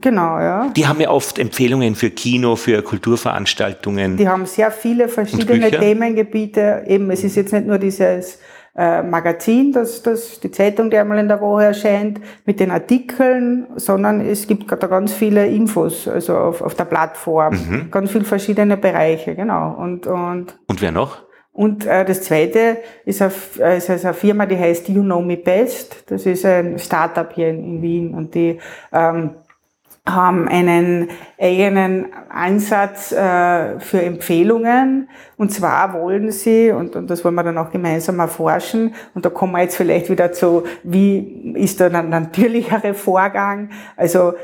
Genau, ja. Die haben ja oft Empfehlungen für Kino, für Kulturveranstaltungen. Die haben sehr viele verschiedene Themengebiete. Eben, es ist jetzt nicht nur dieses äh, Magazin, das, das die Zeitung, die einmal in der Woche erscheint, mit den Artikeln, sondern es gibt da ganz viele Infos, also auf, auf der Plattform, Mhm. ganz viele verschiedene Bereiche, genau. Und und Und wer noch? und äh, das zweite ist eine, äh, ist eine Firma, die heißt You Know Me Best. Das ist ein Startup hier in, in Wien und die ähm, haben einen eigenen Ansatz äh, für Empfehlungen. Und zwar wollen sie, und, und das wollen wir dann auch gemeinsam erforschen, und da kommen wir jetzt vielleicht wieder zu, wie ist da ein natürlichere Vorgang? Also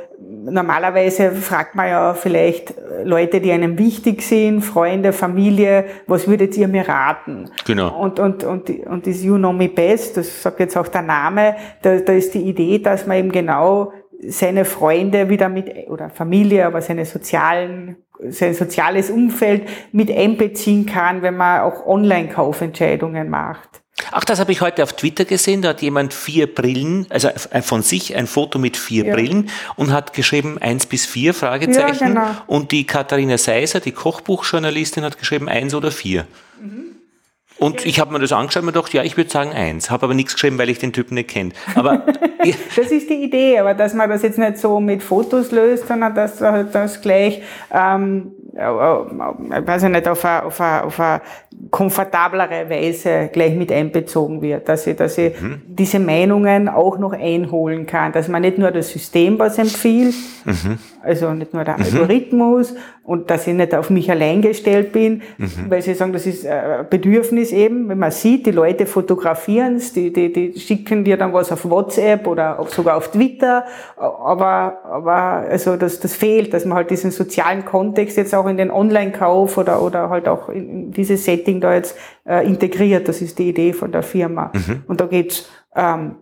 normalerweise fragt man ja vielleicht Leute, die einem wichtig sind, Freunde, Familie, was würdet ihr mir raten? Genau. Und, und, und, und das You Know Me Best, das sagt jetzt auch der Name, da, da ist die Idee, dass man eben genau seine Freunde wieder mit, oder Familie, aber seine sozialen, sein soziales Umfeld mit einbeziehen kann, wenn man auch Online-Kaufentscheidungen macht. Ach, das habe ich heute auf Twitter gesehen. Da hat jemand vier Brillen, also von sich ein Foto mit vier Ja. Brillen und hat geschrieben eins bis vier Fragezeichen. Ja, genau. Und die Katharina Seiser, die Kochbuchjournalistin, hat geschrieben eins oder vier. Mhm. Und ich habe mir das angeschaut und mir gedacht, ja, ich würde sagen eins. Habe aber nichts geschrieben, weil ich den Typen nicht kenne. Aber Das ist die Idee, aber dass man das jetzt nicht so mit Fotos löst, sondern dass halt das gleich, ähm, äh, äh, weiß ich nicht, auf eine, auf, eine, auf eine komfortablere Weise gleich mit einbezogen wird, dass ich, dass ich Mhm. diese Meinungen auch noch einholen kann, dass man nicht nur das System was empfiehlt, Mhm. also nicht nur der Algorithmus und dass ich nicht auf mich allein gestellt bin, Mhm. weil sie sagen, das ist äh, Bedürfnis eben, wenn man sieht, die Leute fotografieren es, die, die, die schicken dir dann was auf WhatsApp oder auch sogar auf Twitter, aber, aber also das, das fehlt, dass man halt diesen sozialen Kontext jetzt auch in den Online-Kauf oder, oder halt auch in, in dieses Setting da jetzt äh, integriert. Das ist die Idee von der Firma. Und da geht's ähm,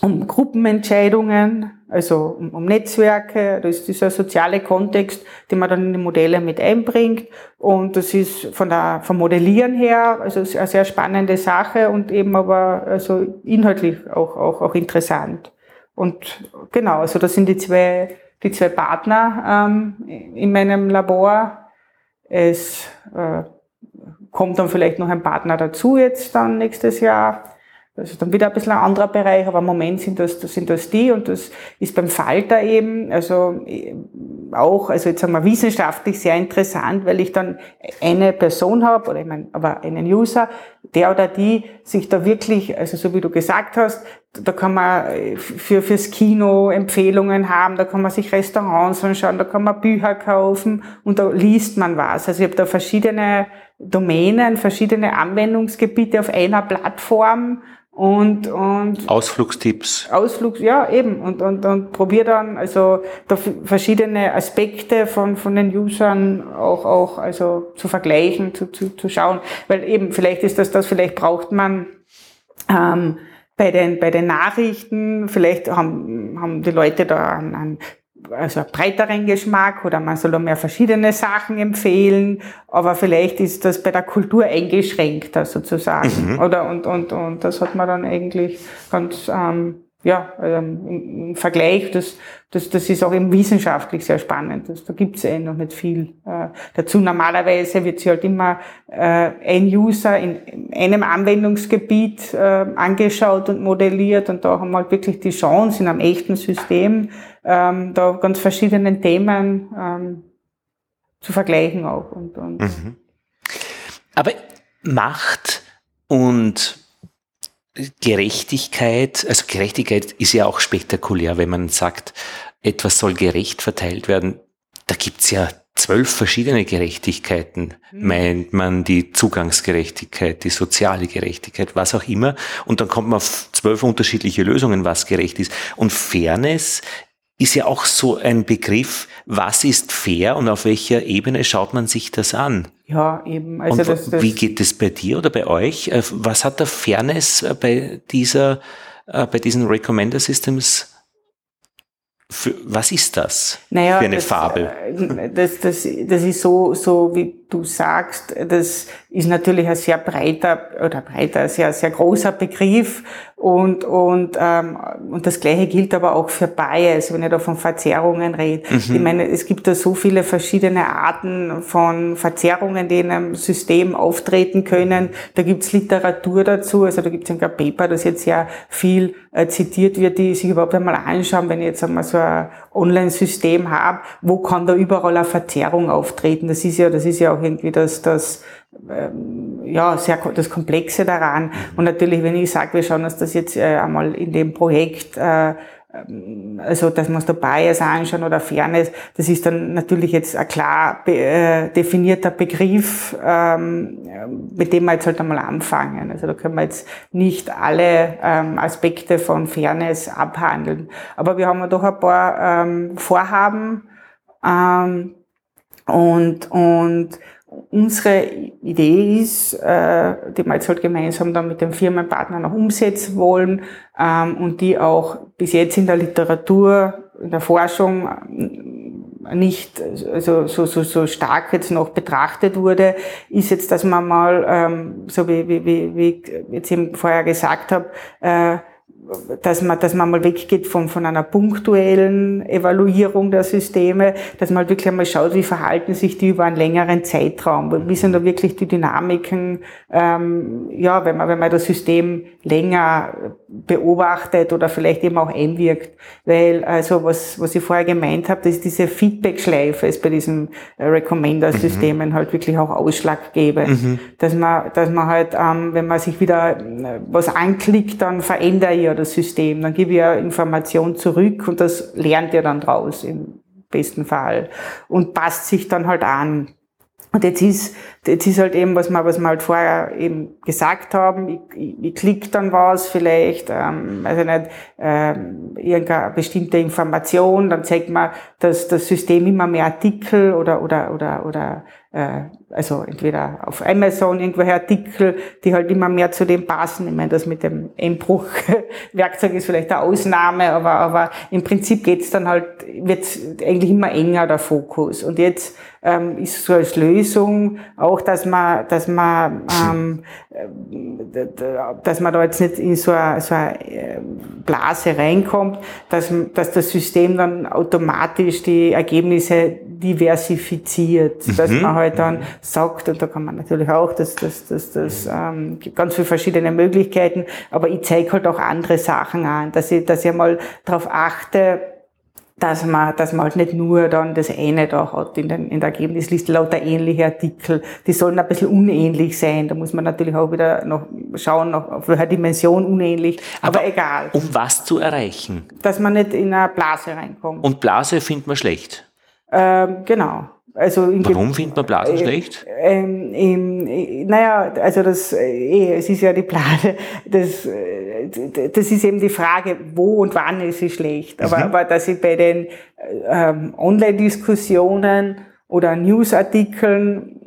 um Gruppenentscheidungen, also um, um Netzwerke, das ist dieser soziale Kontext, den man dann in die Modelle mit einbringt. Und das ist von der, vom Modellieren her, also eine sehr spannende Sache und eben aber also inhaltlich auch, auch, auch interessant. Und genau, also das sind die zwei, die zwei Partner ähm, in meinem Labor. Es äh, kommt dann vielleicht noch ein Partner dazu jetzt dann nächstes Jahr. Das ist dann wieder ein bisschen ein anderer Bereich, aber im Moment sind das, das sind das die und das ist beim Falter eben, also auch, also jetzt sagen wir wissenschaftlich sehr interessant, weil ich dann eine Person habe, oder ich meine, aber einen User, der oder die sich da wirklich, also so wie du gesagt hast, da kann man für, fürs Kino Empfehlungen haben, da kann man sich Restaurants anschauen, da kann man Bücher kaufen und da liest man was. Also ich habe da verschiedene Domänen, verschiedene Anwendungsgebiete auf einer Plattform und, und Ausflugstipps. Ausflugs, ja, eben. Und, und, und probiere dann also da verschiedene Aspekte von, von den Usern auch, auch also zu vergleichen, zu, zu, zu schauen. Weil eben, vielleicht ist das das, vielleicht braucht man ähm, bei den, bei den Nachrichten, vielleicht haben, haben die Leute da einen, einen also breiteren Geschmack oder man soll mehr verschiedene Sachen empfehlen, aber vielleicht ist das bei der Kultur eingeschränkter sozusagen. Mhm. Oder und, und, und das hat man dann eigentlich ganz ähm, ja, ähm, im, Vergleich, das, das, das ist auch eben wissenschaftlich sehr spannend. Das, da gibt's ja eh noch nicht viel äh, dazu. Normalerweise wird sich halt immer äh, ein User in, einem Anwendungsgebiet äh, angeschaut und modelliert und da haben wir halt wirklich die Chance in einem echten System, ähm, da ganz verschiedenen Themen ähm, zu vergleichen auch. Und, und mhm. Aber Macht und Gerechtigkeit, also Gerechtigkeit ist ja auch spektakulär, wenn man sagt, etwas soll gerecht verteilt werden. Da gibt's ja zwölf verschiedene Gerechtigkeiten, mhm. meint man die Zugangsgerechtigkeit, die soziale Gerechtigkeit, was auch immer. Und dann kommt man auf zwölf unterschiedliche Lösungen, was gerecht ist. Und Fairness ist ja auch so ein Begriff, was ist fair und auf welcher Ebene schaut man sich das an? Ja, eben. Also und das, das wie geht es bei dir oder bei euch? Äh, was hat der Fairness äh, bei dieser, äh, bei diesen Recommender Systems für, was ist das naja, für eine das, Fabel? Das, das, das ist so, so wie du sagst, das ist natürlich ein sehr breiter oder breiter, sehr, sehr großer Begriff und, und, ähm, und das Gleiche gilt aber auch für Bias, wenn ich da von Verzerrungen rede. Mhm. Ich meine, es gibt da so viele verschiedene Arten von Verzerrungen, die in einem System auftreten können. Da gibt's Literatur dazu, also da gibt's ein Paper, das jetzt sehr viel äh, zitiert wird, die sich überhaupt einmal anschauen, wenn ich jetzt einmal so ein Online-System habe, wo kann da überall eine Verzerrung auftreten? Das ist ja, das ist ja auch irgendwie das, das ähm, ja, sehr das Komplexe daran. Mhm. Und natürlich, wenn ich sage, wir schauen uns das jetzt äh, einmal in dem Projekt äh, ähm, also dass man es dabei ist anschauen oder Fairness, das ist dann natürlich jetzt ein klar äh, definierter Begriff, ähm, mit dem wir jetzt halt einmal anfangen. Also da können wir jetzt nicht alle ähm, Aspekte von Fairness abhandeln. Aber wir haben ja doch ein paar ähm, Vorhaben ähm, und, und unsere Idee ist, äh, die wir jetzt halt gemeinsam dann mit dem Firmenpartner noch umsetzen wollen ähm, und die auch bis jetzt in der Literatur, in der Forschung äh, nicht also so, so, so stark jetzt noch betrachtet wurde, ist jetzt, dass man mal, ähm, so wie, wie, wie, wie ich jetzt eben vorher gesagt habe, äh, dass man, dass man mal weggeht von, von einer punktuellen Evaluierung der Systeme, dass man halt wirklich einmal schaut, wie verhalten sich die über einen längeren Zeitraum, wie sind da wirklich die Dynamiken, ähm, ja, wenn man, wenn man das System länger beobachtet oder vielleicht eben auch einwirkt, weil also was, was ich vorher gemeint habe, dass diese Feedback-Schleife ist bei diesen äh, Recommender-Systemen mhm. halt wirklich auch ausschlaggebend, mhm. dass man, dass man halt, ähm, wenn man sich wieder äh, was anklickt, dann verändere ich das System. Dann gebe ich ja Information zurück und das lernt ihr dann draus im besten Fall und passt sich dann halt an. Und jetzt ist, jetzt ist halt eben, was wir, was wir halt vorher eben gesagt haben, ich, ich, ich klicke dann was vielleicht, ähm, also nicht, ähm, irgendeine bestimmte Information, dann zeigt man, dass das System immer mehr Artikel oder, oder, oder, oder äh, also entweder auf Amazon irgendwelche Artikel, die halt immer mehr zu dem passen. Ich meine, das mit dem Einbruchwerkzeug ist vielleicht eine Ausnahme, aber, aber im Prinzip geht's dann halt, wird's eigentlich immer enger der Fokus. Und jetzt ähm, ist so als Lösung auch, dass man, dass man, ähm, dass man da jetzt nicht in so eine, so eine äh, Blase reinkommt, dass, dass das System dann automatisch die Ergebnisse diversifiziert, mhm. dass man halt halt dann sagt, und da kann man natürlich auch, das, das, das, das ähm, gibt ganz viele verschiedene Möglichkeiten, aber ich zeige halt auch andere Sachen an, dass ich, dass ich mal darauf achte, dass man, dass man halt nicht nur dann das eine da hat in, den, in der Ergebnisliste, lauter ähnliche Artikel. Die sollen ein bisschen unähnlich sein. Da muss man natürlich auch wieder noch schauen, noch auf welcher Dimension unähnlich. Aber, aber egal. Um was zu erreichen? Dass man nicht in eine Blase reinkommt. Und Blase findet man schlecht? Ähm, genau. Also Warum findet man Blasen äh, schlecht? Ähm, ähm, naja, also das, äh, es ist ja die Blase, das, äh, das ist eben die Frage, wo und wann ist sie schlecht. Aber, mhm. aber dass sie bei den ähm, Online-Diskussionen oder Newsartikeln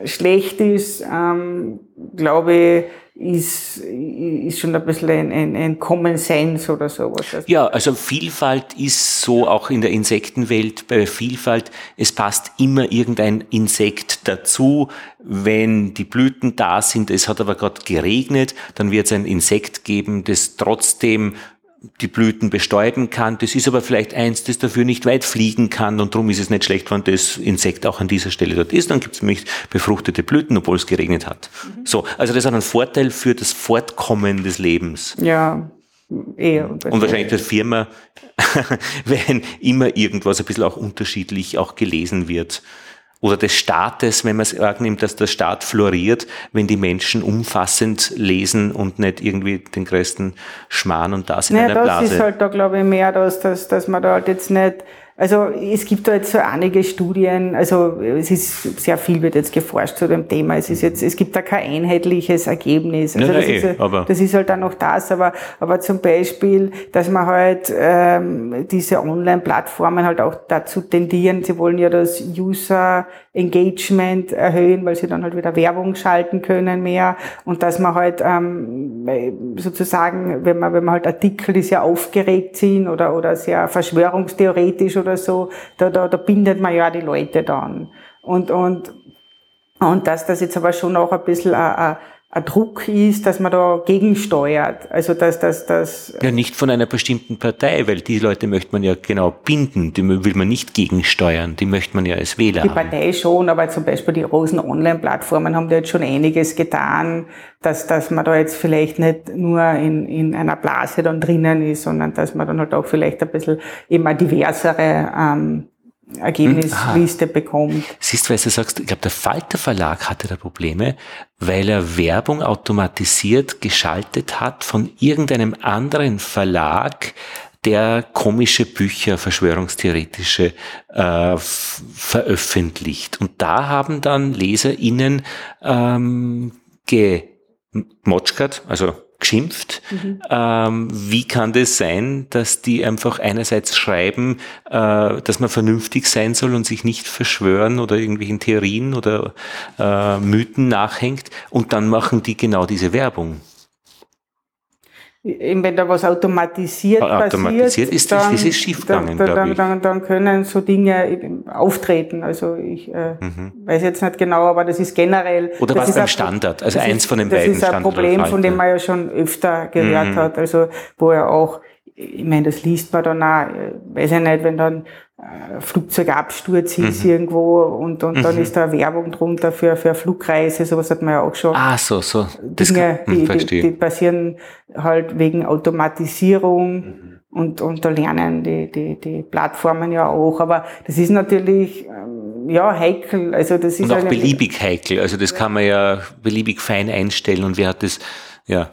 äh, schlecht ist, ähm, glaube ich, ist, ist schon ein bisschen ein, ein, ein Common Sense oder sowas. Ja, also Vielfalt ist so auch in der Insektenwelt bei Vielfalt, es passt immer irgendein Insekt dazu. Wenn die Blüten da sind, es hat aber gerade geregnet, dann wird es ein Insekt geben, das trotzdem die Blüten bestäuben kann. Das ist aber vielleicht eins, das dafür nicht weit fliegen kann und darum ist es nicht schlecht, wenn das Insekt auch an dieser Stelle dort ist. Dann gibt es nämlich befruchtete Blüten, obwohl es geregnet hat. Mhm. So, also das hat einen Vorteil für das Fortkommen des Lebens. Ja, eher. Und wahrscheinlich der Firma, wenn immer irgendwas ein bisschen auch unterschiedlich auch gelesen wird oder des Staates, wenn man es arg nimmt, dass der Staat floriert, wenn die Menschen umfassend lesen und nicht irgendwie den größten Schmarrn und das in naja, einer Blase. Das ist halt da, glaube ich, mehr das, dass, dass man da halt jetzt nicht also es gibt da jetzt so einige Studien, also es ist sehr viel wird jetzt geforscht zu dem Thema. Es ist jetzt, es gibt da kein einheitliches Ergebnis. Also nein, das, nein, ist, aber das ist halt dann noch das, aber, aber zum Beispiel, dass man halt ähm, diese Online-Plattformen halt auch dazu tendieren, sie wollen ja das User Engagement erhöhen, weil sie dann halt wieder Werbung schalten können mehr und dass man halt ähm, sozusagen, wenn man wenn man halt Artikel, die sehr aufgeregt sind oder oder sehr verschwörungstheoretisch oder so, da, da, da bindet man ja die Leute dann. Und, und, und dass das jetzt aber schon auch ein bisschen ein, ein Druck ist, dass man da gegensteuert. Also dass das das ja nicht von einer bestimmten Partei, weil die Leute möchte man ja genau binden, die will man nicht gegensteuern, die möchte man ja als Wähler. Die Partei schon, aber zum Beispiel die großen Online-Plattformen haben da jetzt schon einiges getan, dass dass man da jetzt vielleicht nicht nur in in einer Blase dann drinnen ist, sondern dass man dann halt auch vielleicht ein bisschen immer diversere ähm, Ergebnisliste hm, bekommt. Siehst du, weil du sagst, ich glaube, der Falter Verlag hatte da Probleme, weil er Werbung automatisiert geschaltet hat von irgendeinem anderen Verlag, der komische Bücher, verschwörungstheoretische, äh, veröffentlicht. Und da haben dann LeserInnen ähm, gemotschert, also geschimpft. Mhm. Ähm, wie kann das sein, dass die einfach einerseits schreiben, äh, dass man vernünftig sein soll und sich nicht verschwören oder irgendwelchen Theorien oder äh, Mythen nachhängt und dann machen die genau diese Werbung? Wenn da was automatisiert, automatisiert passiert, ist, dann, ist es schiefgegangen, dann, dann, dann, dann, können so Dinge auftreten. Also ich äh, mhm. weiß jetzt nicht genau, aber das ist generell. Oder was beim ein, Standard, also eins ist, von den beiden Das ist ein Problem, von dem man ja schon öfter gehört mhm. hat, also wo er auch ich meine, das liest man dann auch, äh, weiß ich nicht, wenn dann äh, Flugzeugabsturz ist mhm. irgendwo und, und mhm. dann ist da Werbung drunter für, für Flugreise, sowas hat man ja auch schon. Ah, so, so. Das Dinge, kann, die, die, die, passieren halt wegen Automatisierung mhm. und, und da lernen die, die, die Plattformen ja auch. Aber das ist natürlich, ähm, ja, heikel. Also das ist und auch beliebig heikel. Also das kann man ja beliebig fein einstellen und wer hat das, ja.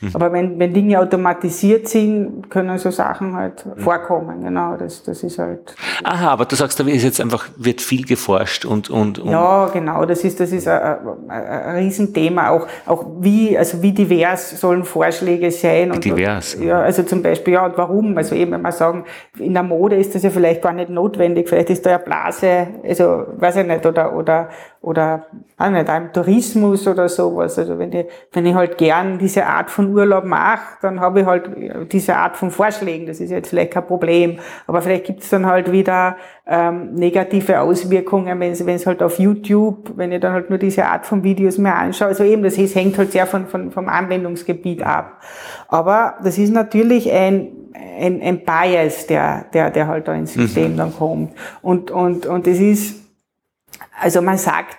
Mhm. Aber wenn, wenn Dinge automatisiert sind, können so Sachen halt mhm. vorkommen. Genau, das, das ist halt. Aha, aber du sagst, da ist jetzt einfach, wird viel geforscht und, und, und Ja, genau, das ist, das ist ein, ein, Riesenthema. Auch, auch wie, also wie divers sollen Vorschläge sein. Und, divers. Ja, also zum Beispiel, ja, und warum? Also eben, wenn wir sagen, in der Mode ist das ja vielleicht gar nicht notwendig, vielleicht ist da ja Blase, also, weiß ich nicht, oder, oder, oder, auch nicht, auch im Tourismus oder sowas. Also wenn ich, wenn ich halt gern diese Art von Urlaub mache, dann habe ich halt diese Art von Vorschlägen. Das ist jetzt vielleicht kein Problem. Aber vielleicht gibt es dann halt wieder ähm, negative Auswirkungen, wenn es halt auf YouTube, wenn ich dann halt nur diese Art von Videos mir anschaue. Also eben, das ist, hängt halt sehr von, von, vom Anwendungsgebiet ab. Aber das ist natürlich ein, ein, ein Bias, der, der, der halt da ins System mhm. dann kommt. Und, und, und es ist, also man sagt,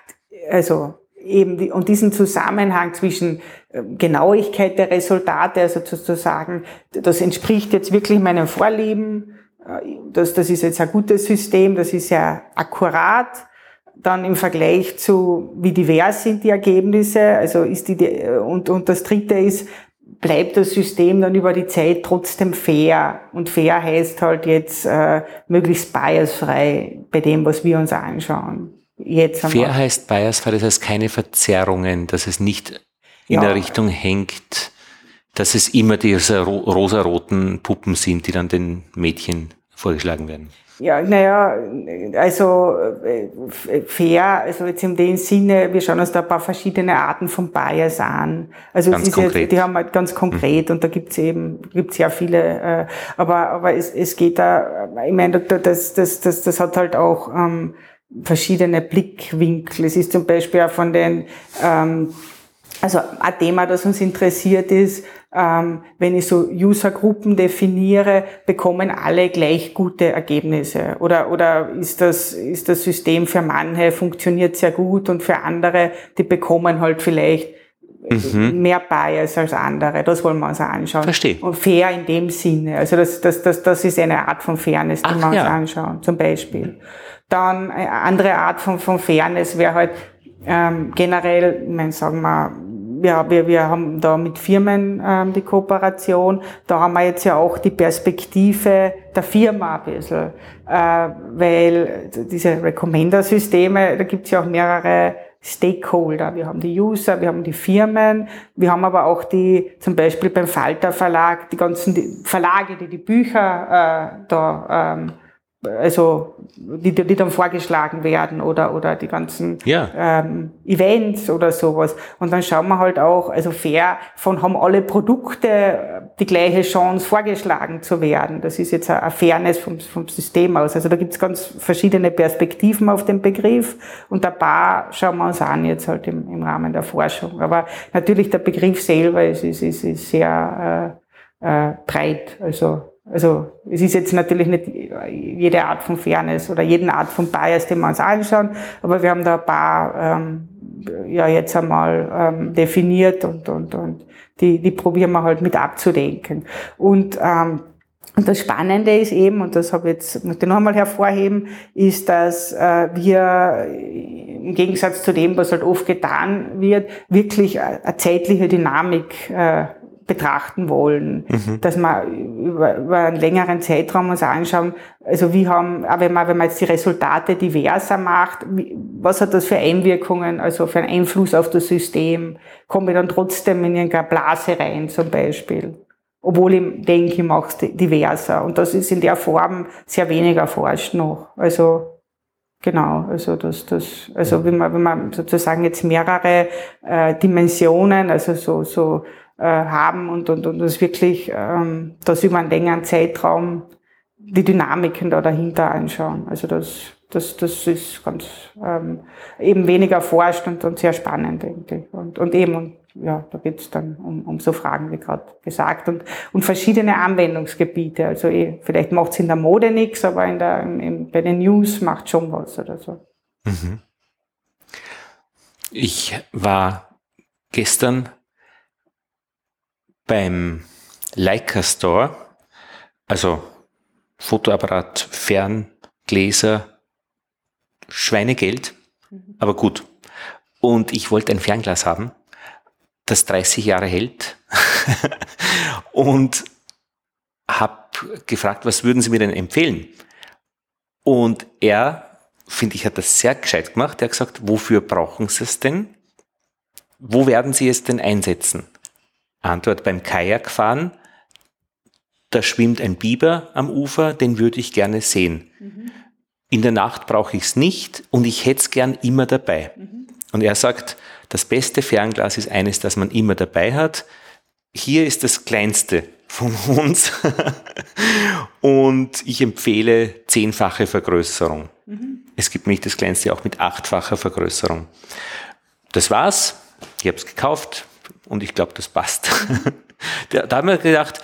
also eben und diesen Zusammenhang zwischen äh, Genauigkeit der Resultate, also sozusagen, das entspricht jetzt wirklich meinem Vorlieben, äh, das, das ist jetzt ein gutes System, das ist ja akkurat, dann im Vergleich zu, wie divers sind die Ergebnisse, also ist die, und, und das dritte ist, bleibt das System dann über die Zeit trotzdem fair. Und fair heißt halt jetzt äh, möglichst biasfrei bei dem, was wir uns anschauen. Jetzt fair heißt biasfrei, das heißt keine Verzerrungen, dass es nicht in ja. der Richtung hängt, dass es immer diese rosaroten Puppen sind, die dann den Mädchen vorgeschlagen werden. Ja, naja, also äh, fair, also jetzt in dem Sinne, wir schauen uns da ein paar verschiedene Arten von Bias an. Also ganz konkret. Jetzt, die haben halt ganz konkret mhm. und da gibt's eben, gibt's ja viele, äh, aber, aber es, es geht da, ich meine, das, das, das, das hat halt auch ähm, verschiedene Blickwinkel. Es ist zum Beispiel auch von den, ähm, also ein Thema, das uns interessiert ist, ähm, wenn ich so Usergruppen definiere, bekommen alle gleich gute Ergebnisse? Oder, oder ist das, ist das System für manche funktioniert sehr gut und für andere, die bekommen halt vielleicht mhm. mehr Bias als andere. Das wollen wir uns anschauen. Verstehe. Und fair in dem Sinne. Also das, das, das, das ist eine Art von Fairness, die Ach, wir uns ja. anschauen, zum Beispiel. Dann eine andere Art von, von Fairness wäre halt ähm, generell, ich meine, sagen wir, ja, wir, wir haben da mit Firmen ähm, die Kooperation. Da haben wir jetzt ja auch die Perspektive der Firma ein bisschen. Äh, weil diese Recommender-Systeme, da gibt's ja auch mehrere Stakeholder. Wir haben die User, wir haben die Firmen, wir haben aber auch die, zum Beispiel beim Falter Verlag, die ganzen Verlage, die die Bücher äh, da ähm, also die, die dann vorgeschlagen werden oder, oder die ganzen ja. ähm, Events oder sowas. Und dann schauen wir halt auch, also fair von haben alle Produkte die gleiche Chance vorgeschlagen zu werden. Das ist jetzt eine Fairness vom, vom System aus. Also da gibt's ganz verschiedene Perspektiven auf den Begriff und ein paar schauen wir uns an jetzt halt im, im Rahmen der Forschung. Aber natürlich der Begriff selber ist, ist, ist, ist sehr äh, äh, breit. Also also es ist jetzt natürlich nicht jede Art von Fairness oder jeden Art von Bias, den wir uns anschauen, aber wir haben da ein paar ähm, ja jetzt einmal ähm, definiert und, und, und die, die probieren wir halt mit abzudenken. Und ähm, und das Spannende ist eben, und das habe ich jetzt, möchte ich noch einmal hervorheben, ist, dass äh, wir im Gegensatz zu dem, was halt oft getan wird, wirklich eine zeitliche Dynamik äh, betrachten wollen, mhm. dass man über, über einen längeren Zeitraum uns anschauen, also wie haben, aber wenn man, wenn man jetzt die Resultate diverser macht, wie, was hat das für Einwirkungen, also für einen Einfluss auf das System? Komme ich dann trotzdem in irgendeine Blase rein zum Beispiel? Obwohl ich denke, ich mache es diverser. Und das ist in der Form sehr wenig erforscht noch. Also Genau, also das, das, also wenn man, wenn man sozusagen jetzt mehrere äh, Dimensionen, also so, so haben und, und, und das wirklich, ähm, das über einen längeren Zeitraum die Dynamiken da dahinter anschauen. Also das, das, das ist ganz ähm, eben weniger forscht und, und sehr spannend, denke ich. Und, und eben, und, ja, da geht's dann um, um so Fragen, wie gerade gesagt, und, und verschiedene Anwendungsgebiete. Also eh, vielleicht macht's in der Mode nichts, aber in der, in, bei den News macht schon was oder so. Mhm. Ich war gestern beim Leica Store, also Fotoapparat, Ferngläser, Schweinegeld, mhm. aber gut. Und ich wollte ein Fernglas haben, das 30 Jahre hält. und habe gefragt, was würden Sie mir denn empfehlen? Und er, finde ich, hat das sehr gescheit gemacht. Er hat gesagt, wofür brauchen Sie es denn? Wo werden Sie es denn einsetzen? Antwort beim Kajakfahren. Da schwimmt ein Biber am Ufer, den würde ich gerne sehen. Mhm. In der Nacht brauche ich es nicht und ich hätte es gern immer dabei. Mhm. Und er sagt, das beste Fernglas ist eines, das man immer dabei hat. Hier ist das kleinste von uns und ich empfehle zehnfache Vergrößerung. Mhm. Es gibt nämlich das kleinste auch mit achtfacher Vergrößerung. Das war's. Ich habe es gekauft, und ich glaube, das passt. da, da haben wir gedacht,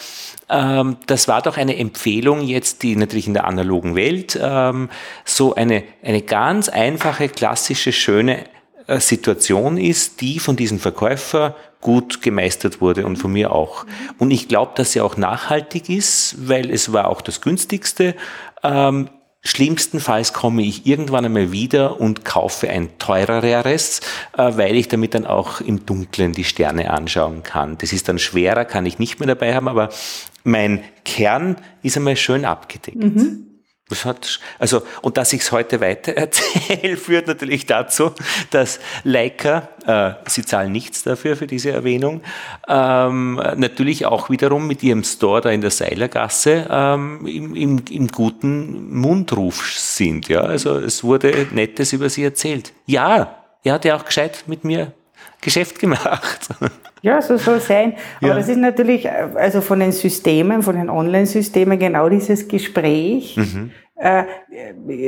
ähm, das war doch eine Empfehlung jetzt, die natürlich in der analogen Welt ähm, so eine, eine ganz einfache, klassische, schöne äh, Situation ist, die von diesem Verkäufer gut gemeistert wurde und von mir auch. Und ich glaube, dass sie auch nachhaltig ist, weil es war auch das günstigste. Ähm, Schlimmstenfalls komme ich irgendwann einmal wieder und kaufe ein teureres, äh, weil ich damit dann auch im Dunkeln die Sterne anschauen kann. Das ist dann schwerer, kann ich nicht mehr dabei haben, aber mein Kern ist einmal schön abgedeckt. Mhm. Das hat, also, und dass ich es heute weiter erzähle, führt natürlich dazu, dass Leica, äh, sie zahlen nichts dafür, für diese Erwähnung, ähm, natürlich auch wiederum mit ihrem Store da in der Seilergasse ähm, im, im, im guten Mundruf sind. Ja? Also es wurde Nettes über sie erzählt. Ja, er hat ja auch gescheit mit mir Geschäft gemacht. Ja, so soll es sein. Aber ja. das ist natürlich, also von den Systemen, von den Online-Systemen genau dieses Gespräch. Mhm. Äh,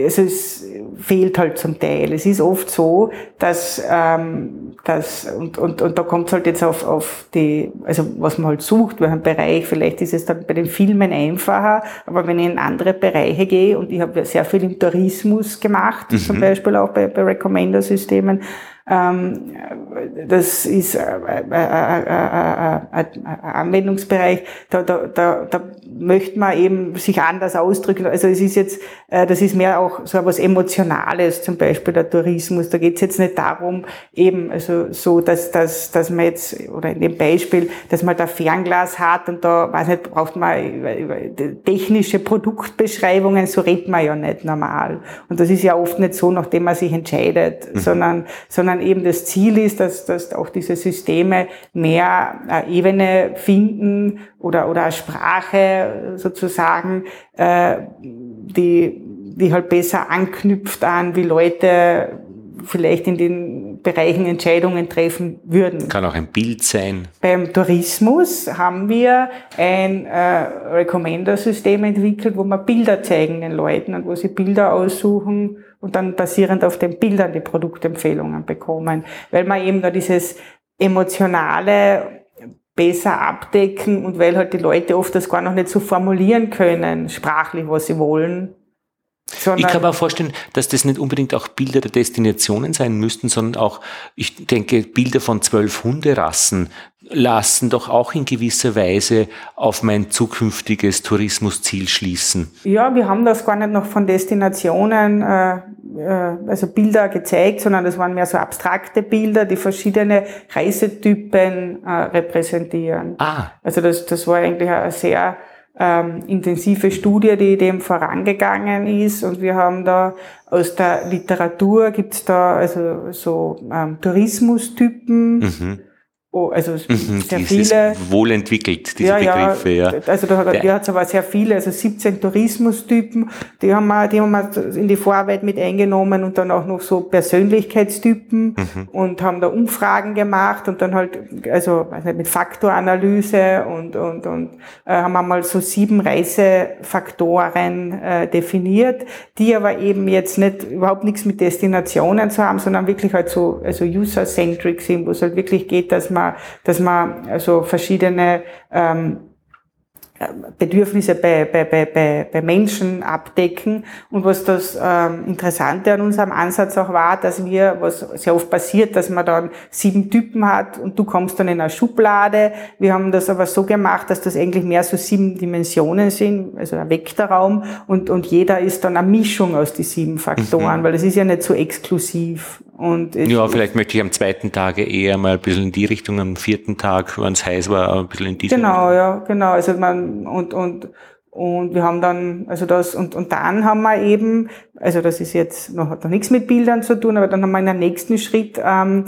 es ist, fehlt halt zum Teil. Es ist oft so, dass, ähm, dass und, und, und da kommt es halt jetzt auf, auf die, also was man halt sucht, welchen Bereich, vielleicht ist es dann bei den Filmen einfacher, aber wenn ich in andere Bereiche gehe und ich habe sehr viel im Tourismus gemacht, mhm. zum Beispiel auch bei, bei Recommender-Systemen, das ist ein Anwendungsbereich, da, da, da, da möchte man eben sich anders ausdrücken. Also es ist jetzt, äh, das ist mehr auch so etwas Emotionales, zum Beispiel der Tourismus. Da geht es jetzt nicht darum, eben also so, dass, dass, dass man jetzt, oder in dem Beispiel, dass man da Fernglas hat und da, weiß nicht, braucht man technische Produktbeschreibungen, so redet man ja nicht normal. Und das ist ja oft nicht so, nachdem man sich entscheidet, mhm. sondern, sondern sondern eben das Ziel ist, dass, dass auch diese Systeme mehr eine Ebene finden oder, oder Sprache sozusagen, äh, die, die halt besser anknüpft an, wie Leute vielleicht in den Bereichen Entscheidungen treffen würden. Kann auch ein Bild sein. Beim Tourismus haben wir ein äh, Recommender-System entwickelt, wo wir Bilder zeigen den Leuten und wo sie Bilder aussuchen und dann basierend auf den Bildern die Produktempfehlungen bekommen, weil man eben da dieses emotionale besser abdecken und weil halt die Leute oft das gar noch nicht so formulieren können, sprachlich, was sie wollen, ich kann mir auch vorstellen, dass das nicht unbedingt auch Bilder der Destinationen sein müssten, sondern auch, ich denke, Bilder von zwölf Hunderassen lassen doch auch in gewisser Weise auf mein zukünftiges Tourismusziel schließen. Ja, wir haben das gar nicht noch von Destinationen, äh, äh, also Bilder gezeigt, sondern das waren mehr so abstrakte Bilder, die verschiedene Reisetypen äh, repräsentieren. Ah. Also das, das war eigentlich ein sehr ähm, intensive Studie, die dem vorangegangen ist. Und wir haben da aus der Literatur gibt's da also so ähm, Tourismustypen. Mhm Oh, also mhm, sehr viele. Wohl entwickelt, diese ja, Begriffe, ja. Also da, da hat es aber sehr viele, also 17 Tourismustypen, die haben wir, die haben wir in die Vorarbeit mit eingenommen und dann auch noch so Persönlichkeitstypen mhm. und haben da Umfragen gemacht und dann halt, also mit Faktoranalyse und, und, und äh, haben wir mal so sieben Reisefaktoren äh, definiert, die aber eben jetzt nicht überhaupt nichts mit Destinationen zu haben, sondern wirklich halt so also user-centric sind, wo es halt wirklich geht, dass man dass man also verschiedene ähm, Bedürfnisse bei, bei, bei, bei Menschen abdecken. Und was das ähm, Interessante an unserem Ansatz auch war, dass wir, was sehr oft passiert, dass man dann sieben Typen hat und du kommst dann in eine Schublade. Wir haben das aber so gemacht, dass das eigentlich mehr so sieben Dimensionen sind, also ein Vektorraum und, und jeder ist dann eine Mischung aus die sieben Faktoren, mhm. weil das ist ja nicht so exklusiv. Und ja, vielleicht möchte ich am zweiten Tag eher mal ein bisschen in die Richtung, am vierten Tag, wenn es heiß war, ein bisschen in die Richtung. Genau, ja, genau. Also man, und, und, und wir haben dann, also das, und, und dann haben wir eben, also das ist jetzt noch, hat noch nichts mit Bildern zu tun, aber dann haben wir in der nächsten Schritt ähm,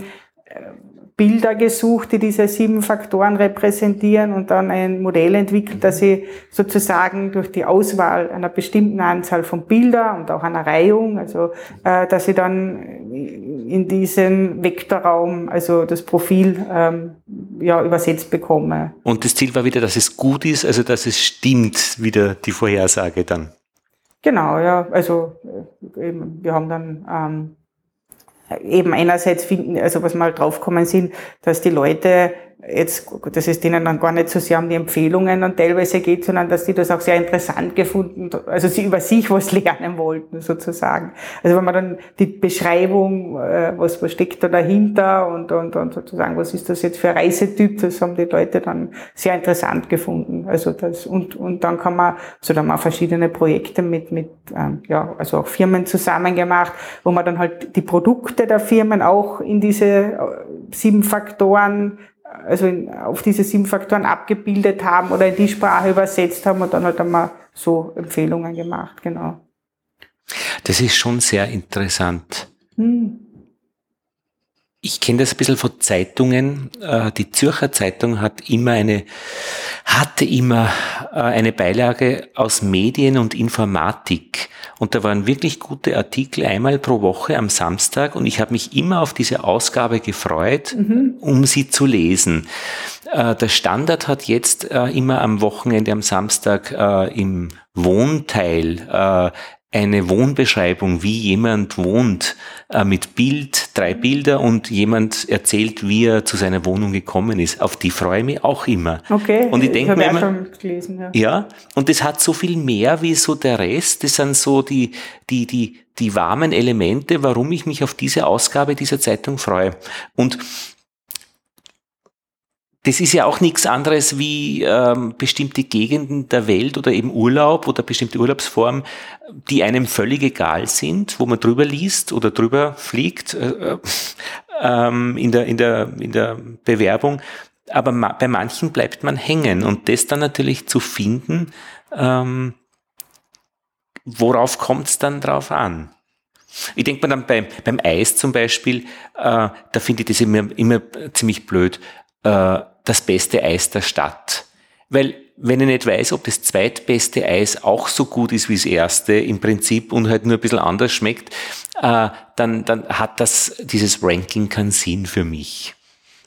Bilder gesucht, die diese sieben Faktoren repräsentieren und dann ein Modell entwickelt, dass sie sozusagen durch die Auswahl einer bestimmten Anzahl von Bildern und auch einer Reihung, also äh, dass sie dann in diesen Vektorraum, also das Profil ähm, ja übersetzt bekomme. Und das Ziel war wieder, dass es gut ist, also dass es stimmt, wieder die Vorhersage dann. Genau, ja, also äh, eben, wir haben dann ähm, eben einerseits finden, also was mal draufkommen sind, dass die Leute jetzt, dass es denen dann gar nicht so sehr um die Empfehlungen dann teilweise geht, sondern dass die das auch sehr interessant gefunden, also sie über sich was lernen wollten, sozusagen. Also wenn man dann die Beschreibung, äh, was, was steckt da dahinter und, und, und sozusagen, was ist das jetzt für ein Reisetyp, das haben die Leute dann sehr interessant gefunden. Also das, und, und dann kann man, so dann haben wir verschiedene Projekte mit, mit, ähm, ja, also auch Firmen zusammen gemacht, wo man dann halt die Produkte der Firmen auch in diese äh, sieben Faktoren also in, auf diese sieben Faktoren abgebildet haben oder in die Sprache übersetzt haben und dann halt einmal so Empfehlungen gemacht, genau. Das ist schon sehr interessant. Hm. Ich kenne das ein bisschen von Zeitungen. Äh, die Zürcher Zeitung hat immer eine, hatte immer äh, eine Beilage aus Medien und Informatik. Und da waren wirklich gute Artikel einmal pro Woche am Samstag und ich habe mich immer auf diese Ausgabe gefreut, mhm. um sie zu lesen. Äh, der Standard hat jetzt immer am Wochenende am Samstag im Wohnteil eine Wohnbeschreibung, wie jemand wohnt, äh, mit Bild, drei Bilder und jemand erzählt, wie er zu seiner Wohnung gekommen ist. Auf die freue ich mich auch immer. Okay. Und ich denke mir immer, gelesen, ja. ja. Und das hat so viel mehr wie so der Rest. Das sind so die, die, die, die warmen Elemente, warum ich mich auf diese Ausgabe dieser Zeitung freue. Und das ist ja auch nichts anderes wie ähm, bestimmte Gegenden der Welt oder eben Urlaub oder bestimmte Urlaubsformen, die einem völlig egal sind, wo man drüber liest oder drüber fliegt äh, ähm, in, der, in, der, in der Bewerbung. Aber ma bei manchen bleibt man hängen und das dann natürlich zu finden, ähm, worauf kommt es dann drauf an? Ich denke mir dann beim, beim Eis zum Beispiel, äh, da finde ich das immer, immer ziemlich blöd. Äh, das beste Eis der Stadt. Weil wenn ich nicht weiß, ob das zweitbeste Eis auch so gut ist wie das erste im Prinzip und halt nur ein bisschen anders schmeckt, äh, dann, dann hat das, dieses Ranking keinen Sinn für mich.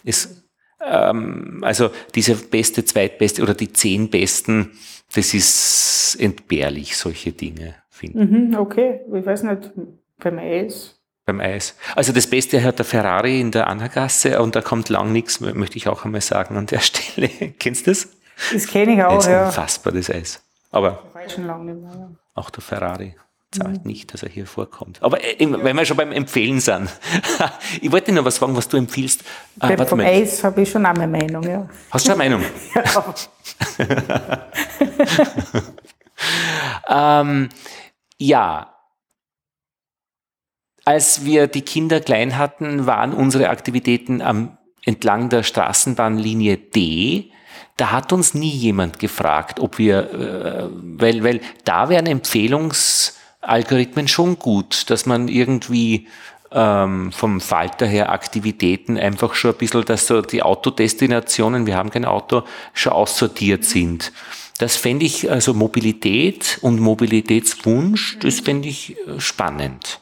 Es, ähm, also diese beste, zweitbeste oder die zehn besten, das ist entbehrlich, solche Dinge, finde ich. Mhm, okay, ich weiß nicht, beim Eis beim Eis. Also das Beste hat der Ferrari in der Anna-Gasse und da kommt lang nichts, möchte ich auch einmal sagen an der Stelle. Kennst du das? Das kenne ich auch, das ist ja. Unfassbar, das Eis. Aber auch der Ferrari zahlt mhm. nicht, dass er hier vorkommt. Aber äh, ja. wenn wir schon beim Empfehlen sind, ich wollte noch was fragen, was du empfiehlst. Ah, vom Eis habe ich schon auch eine Meinung, ja. Hast du eine Meinung? ja. ähm, ja, als wir die Kinder klein hatten, waren unsere Aktivitäten am, entlang der Straßenbahnlinie D. Da hat uns nie jemand gefragt, ob wir, äh, weil, weil da wären Empfehlungsalgorithmen schon gut, dass man irgendwie ähm, vom Falter her Aktivitäten einfach schon ein bisschen, dass so die Autodestinationen, wir haben kein Auto, schon aussortiert sind. Das fände ich, also Mobilität und Mobilitätswunsch, das fände ich äh, spannend.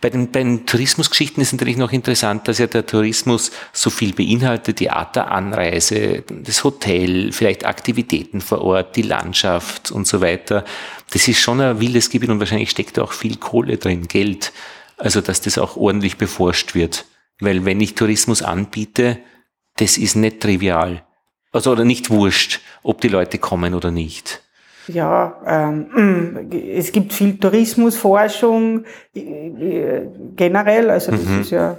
Bei den, bei den Tourismusgeschichten ist natürlich noch interessant, dass ja der Tourismus so viel beinhaltet, die Art der Anreise, das Hotel, vielleicht Aktivitäten vor Ort, die Landschaft und so weiter. Das ist schon ein wildes Gebiet und wahrscheinlich steckt da auch viel Kohle drin, Geld. Also, dass das auch ordentlich beforscht wird. Weil wenn ich Tourismus anbiete, das ist nicht trivial. Also, oder nicht wurscht, ob die Leute kommen oder nicht. Ja, ähm, es gibt viel Tourismusforschung äh, generell, also das mhm. ist ja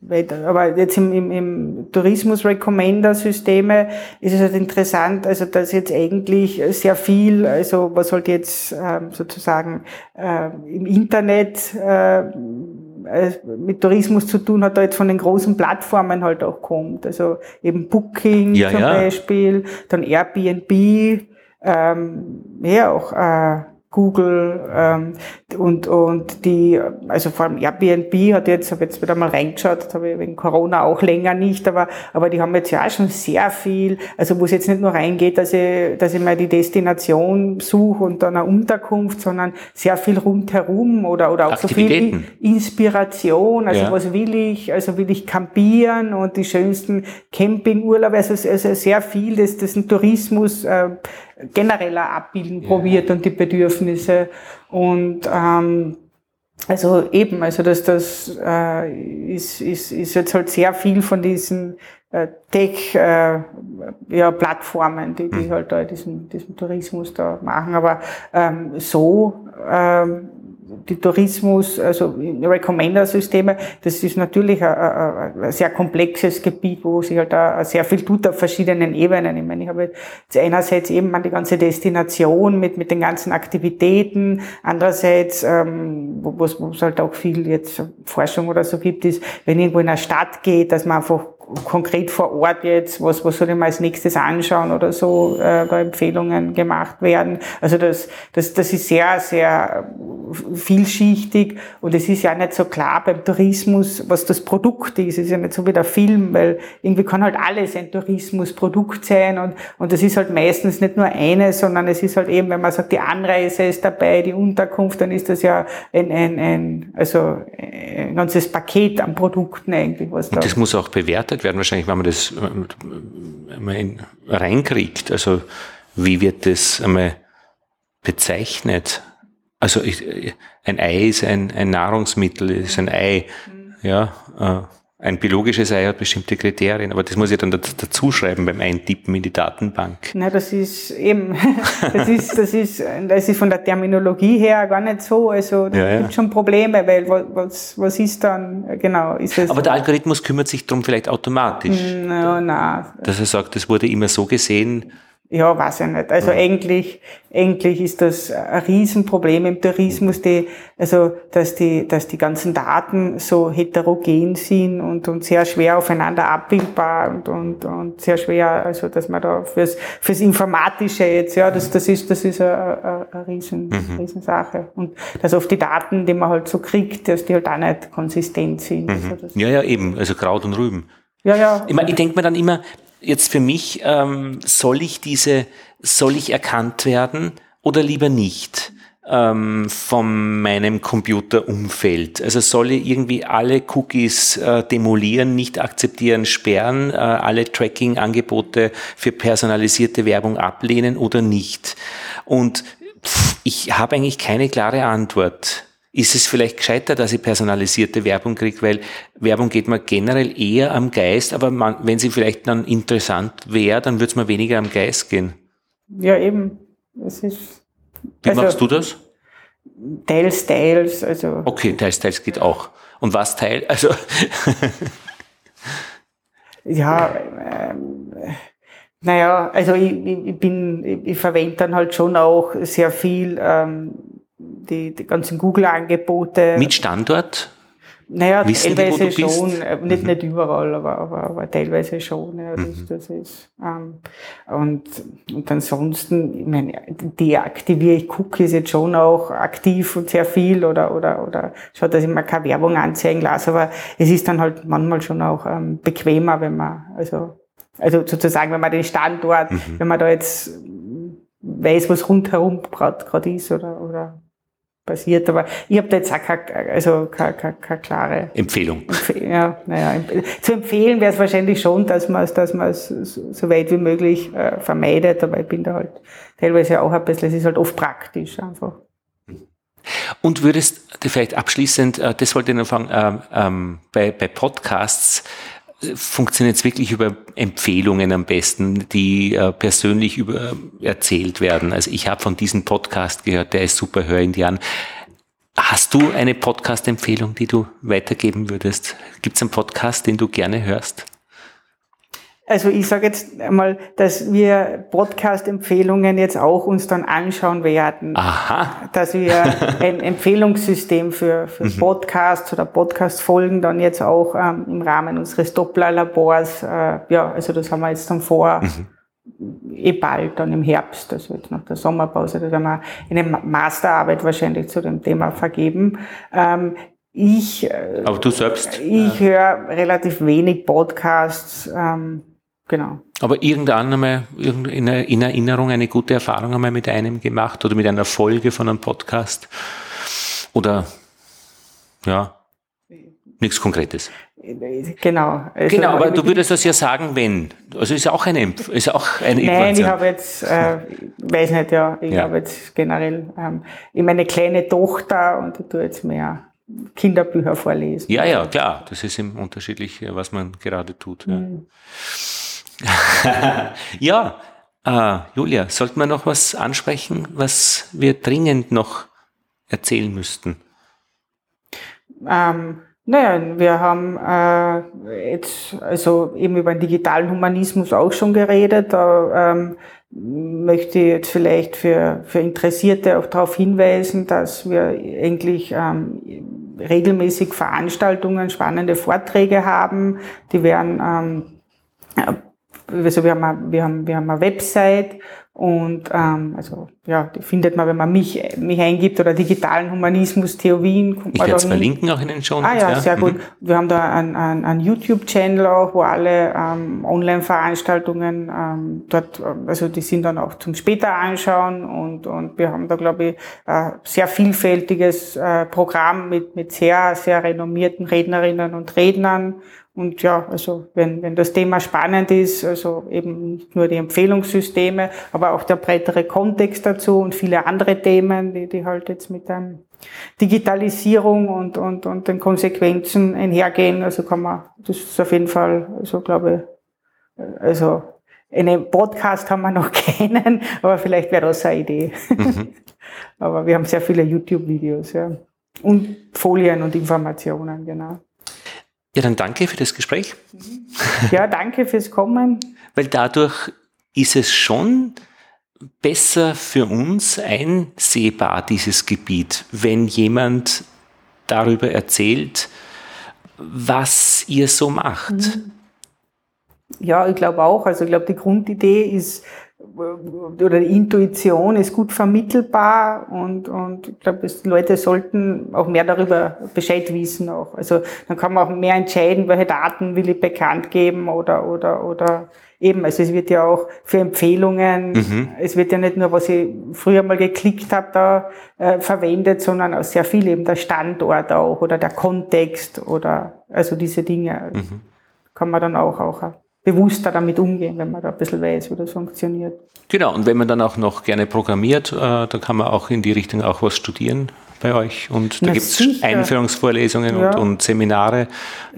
weiter. Aber jetzt im, im, im Tourismus-Recommender-Systeme ist es halt interessant, also dass jetzt eigentlich sehr viel, also was halt jetzt ähm, sozusagen äh, im Internet äh, äh, mit Tourismus zu tun hat, da jetzt von den großen Plattformen halt auch kommt. Also eben Booking ja, zum ja. Beispiel, dann Airbnb, ähm, ja auch äh, Google ähm, und, und die, also vor allem Airbnb hat jetzt, habe jetzt wieder mal reingeschaut, habe ich wegen Corona auch länger nicht, aber, aber die haben jetzt ja auch schon sehr viel, also wo es jetzt nicht nur reingeht, dass ich, dass ich mal die Destination suche und dann eine Unterkunft, sondern sehr viel rundherum oder, oder auch so viel Inspiration, also ja. was will ich, also will ich campieren und die schönsten Campingurlaube, also, also sehr viel, das, das ist ein Tourismus, äh, genereller abbilden probiert und die Bedürfnisse. Und ähm, also eben, also das, das äh, ist, ist, ist jetzt halt sehr viel von diesen äh, Tech-Plattformen, äh, ja, die, die mhm. halt da diesen, diesen Tourismus da machen. Aber ähm, so ähm, die Tourismus, also Recommender-Systeme, das ist natürlich ein, ein, sehr komplexes Gebiet, wo sich halt auch sehr viel tut auf verschiedenen Ebenen. Ich meine, ich habe jetzt einerseits eben an die ganze Destination mit, mit den ganzen Aktivitäten, andererseits, ähm, wo es halt auch viel jetzt Forschung oder so gibt, ist, wenn irgendwo in eine Stadt geht, dass man einfach konkret vor Ort jetzt, was, was soll ich mal als nächstes anschauen oder so, äh, da Empfehlungen gemacht werden. Also das, das, das ist sehr, sehr vielschichtig und es ist ja nicht so klar beim Tourismus, was das Produkt ist. Es ist ja nicht so wie der Film, weil irgendwie kann halt alles ein Tourismusprodukt sein und, und das ist halt meistens nicht nur eines, sondern es ist halt eben, wenn man sagt, die Anreise ist dabei, die Unterkunft, dann ist das ja ein, ein, ein also ein ganzes Paket an Produkten eigentlich. Was da und das muss auch bewertet werden, wahrscheinlich, wenn man das äh, mal reinkriegt. Also wie wird das einmal bezeichnet? Also ich, ein Ei ist ein, ein Nahrungsmittel, ist ein Ei. Mhm. Ja, äh, ein biologisches Ei hat bestimmte Kriterien, aber das muss ich dann dazu schreiben beim Eintippen in die Datenbank. Na, das ist eben, das ist, das ist, das ist von der Terminologie her gar nicht so. Also da ja, gibt schon Probleme, weil was, was ist dann genau? Ist es aber der Algorithmus kümmert sich darum vielleicht automatisch. No, nein. Dass er sagt, das wurde immer so gesehen ja, weiß ich nicht. Also mhm. eigentlich, eigentlich ist das ein Riesenproblem im Tourismus, die, also, dass die, dass die ganzen Daten so heterogen sind und, und sehr schwer aufeinander abbildbar und, und, und sehr schwer, also, dass man da fürs, fürs Informatische jetzt, ja, das, das ist, das ist eine, eine, Riesen, mhm. Riesensache. Und dass oft die Daten, die man halt so kriegt, dass die halt auch nicht konsistent sind. Mhm. Also ja, ja, eben. Also Kraut und Rüben. Ja, ja. Ich, meine, ich denke mir dann immer, jetzt für mich, ähm, soll ich diese, soll ich erkannt werden oder lieber nicht? ähm, von meinem Computerumfeld. Also soll ich irgendwie alle Cookies äh, demolieren, nicht akzeptieren, sperren, äh, alle Tracking-Angebote für personalisierte Werbung ablehnen oder nicht? Und pff, ich habe eigentlich keine klare Antwort ist es vielleicht gescheiter, dass ich personalisierte Werbung kriege, weil Werbung geht mir generell eher am Geist, aber man, wenn sie vielleicht dann interessant wäre, dann würde es mir weniger am Geist gehen. Ja, eben. Es ist, Wie also, machst du das? Teils, teils. Also. Okay, teils, teils geht auch. Und was teil? Also. ja, ähm, naja, also ich, ich bin, ich, ich verwende dann halt schon auch sehr viel ähm, die, die ganzen Google-Angebote. Mit Standort? Naja, Wissen teilweise die, schon, äh, nicht, mhm. nicht überall, aber, aber, aber teilweise schon. Ja, das, mhm. das ist, ähm, und, und ansonsten, ich meine, deaktiviere ich Cookies jetzt schon auch aktiv und sehr viel oder, oder, oder schaue, dass ich mir keine Werbung anzeigen lasse, aber es ist dann halt manchmal schon auch ähm, bequemer, wenn man, also, also sozusagen, wenn man den Standort, mhm. wenn man da jetzt weiß, was rundherum gerade ist oder, oder passiert. Aber ich habe da jetzt auch keine, also keine, keine, keine klare Empfehlung. Empfehl ja, naja, zu empfehlen wäre es wahrscheinlich schon, dass man es, dass so weit wie möglich äh, vermeidet, aber ich bin da halt teilweise auch ein bisschen, es ist halt oft praktisch einfach. Und würdest du vielleicht abschließend, äh, das wollte ich noch fragen, ähm, ähm, bei, bei Podcasts, funktioniert es wirklich über Empfehlungen am besten, die äh, persönlich über, erzählt werden. Also ich habe von diesem Podcast gehört, der ist super, hör ihn dir an. Hast du eine Podcast-Empfehlung, die du weitergeben würdest? Gibt es einen Podcast, den du gerne hörst? Also ich sage jetzt einmal, dass wir Podcast-Empfehlungen jetzt auch uns dann anschauen werden. Aha. Dass wir ein Empfehlungssystem für, für mhm. Podcasts oder Podcast-Folgen dann jetzt auch ähm, im Rahmen unseres Doppler-Labors, äh, ja, also das haben wir jetzt dann vor, mhm. eh bald, dann im Herbst, also jetzt nach der Sommerpause, da werden wir eine Masterarbeit wahrscheinlich zu dem Thema vergeben. Ähm, ich, äh, Aber du selbst? Ich äh, höre relativ wenig Podcasts. Ähm, Genau. Aber irgendwann einmal in Erinnerung eine gute Erfahrung einmal mit einem gemacht oder mit einer Folge von einem Podcast? Oder ja, nichts Konkretes. Genau. Also, genau, aber du würdest das ja sagen, wenn. Also ist auch eine, ist auch eine Nein, ich habe jetzt, äh, weiß nicht, ja, ich ja. habe jetzt generell, ähm, ich meine kleine Tochter und ich tue jetzt mehr Kinderbücher vorlesen. Ja, ja, klar. Das ist im unterschiedlich, was man gerade tut. Ja, mhm. ja äh, Julia, sollten wir noch was ansprechen, was wir dringend noch erzählen müssten? Ähm, naja, wir haben äh, jetzt also eben über den digitalen Humanismus auch schon geredet. Da ähm, möchte ich jetzt vielleicht für, für Interessierte auch darauf hinweisen, dass wir eigentlich ähm, regelmäßig Veranstaltungen, spannende Vorträge haben. Die werden ähm, also wir haben, wir haben, wir haben eine Website und ähm, also ja, die findet man, wenn man mich, mich eingibt oder digitalen Humanismus Theo Wien. ich werde es verlinken auch in den Show Ah ja, ja. sehr gut. Mhm. Wir haben da einen, einen, einen YouTube-Channel auch, wo alle ähm, Online-Veranstaltungen ähm, dort, also die sind dann auch zum später anschauen und, und wir haben da, glaube ich, äh, sehr vielfältiges äh, Programm mit, mit sehr, sehr renommierten Rednerinnen und Rednern und ja, also wenn, wenn das Thema spannend ist, also eben nicht nur die Empfehlungssysteme, aber auch der breitere Kontext dazu und viele andere Themen, die, die halt jetzt mit der Digitalisierung und, und, und den Konsequenzen einhergehen. Also kann man, das ist auf jeden Fall, also glaube ich, also einen Podcast haben wir noch keinen, aber vielleicht wäre das eine Idee. Mhm. aber wir haben sehr viele YouTube-Videos, ja. Und Folien und Informationen, genau. Ja, dann danke für das Gespräch. Ja, danke fürs Kommen. Weil dadurch ist es schon besser für uns einsehbar, dieses Gebiet, wenn jemand darüber erzählt, was ihr so macht. Mhm. Ja, ich glaube auch. Also ich glaube, die Grundidee ist, oder die Intuition ist gut vermittelbar und, und ich glaube, Leute sollten auch mehr darüber Bescheid wissen auch. Also dann kann man auch mehr entscheiden, welche Daten will ich bekannt geben oder, oder, oder eben, also es wird ja auch für Empfehlungen, mhm. es wird ja nicht nur, was ich früher mal geklickt habe, da äh, verwendet, sondern auch sehr viel eben der Standort auch oder der Kontext oder also diese Dinge mhm. kann man dann auch, auch bewusster damit umgehen, wenn man da ein bisschen weiß, wie das funktioniert. Genau, und wenn man dann auch noch gerne programmiert, äh, da kann man auch in die Richtung auch was studieren bei euch und da gibt es Einführungsvorlesungen ja. und, und, Seminare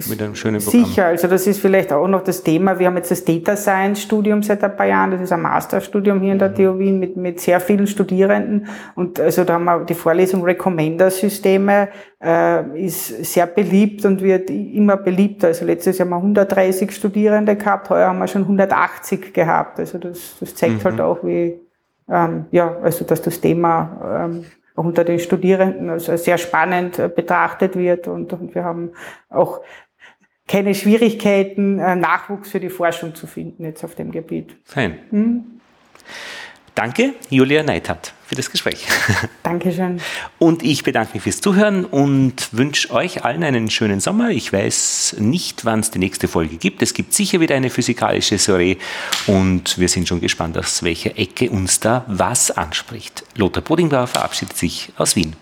mit einem schönen Programm. Sicher, also das ist vielleicht auch noch das Thema. Wir haben jetzt das Data Science Studium seit ein paar Jahren, das ist ein Masterstudium hier in der mhm. TU Wien mit, mit sehr vielen Studierenden und also da haben wir die Vorlesung Recommender-Systeme äh, ist sehr beliebt und wird immer beliebter. Also letztes Jahr haben wir 130 Studierende gehabt, heuer haben wir schon 180 gehabt. Also das, das zeigt mhm. halt auch, wie ähm, ja, also dass das Thema ähm, unter den Studierenden also sehr spannend äh, betrachtet wird und, und wir haben auch keine Schwierigkeiten, äh, Nachwuchs für die Forschung zu finden jetzt auf dem Gebiet. Fein. Hm? Danke, Julia Neithardt, für das Gespräch. Dankeschön. Und ich bedanke mich fürs Zuhören und wünsche euch allen einen schönen Sommer. Ich weiß nicht, wann es die nächste Folge gibt. Es gibt sicher wieder eine physikalische Soiree und wir sind schon gespannt, aus welcher Ecke uns da was anspricht. Lothar Bodingbauer verabschiedet sich aus Wien.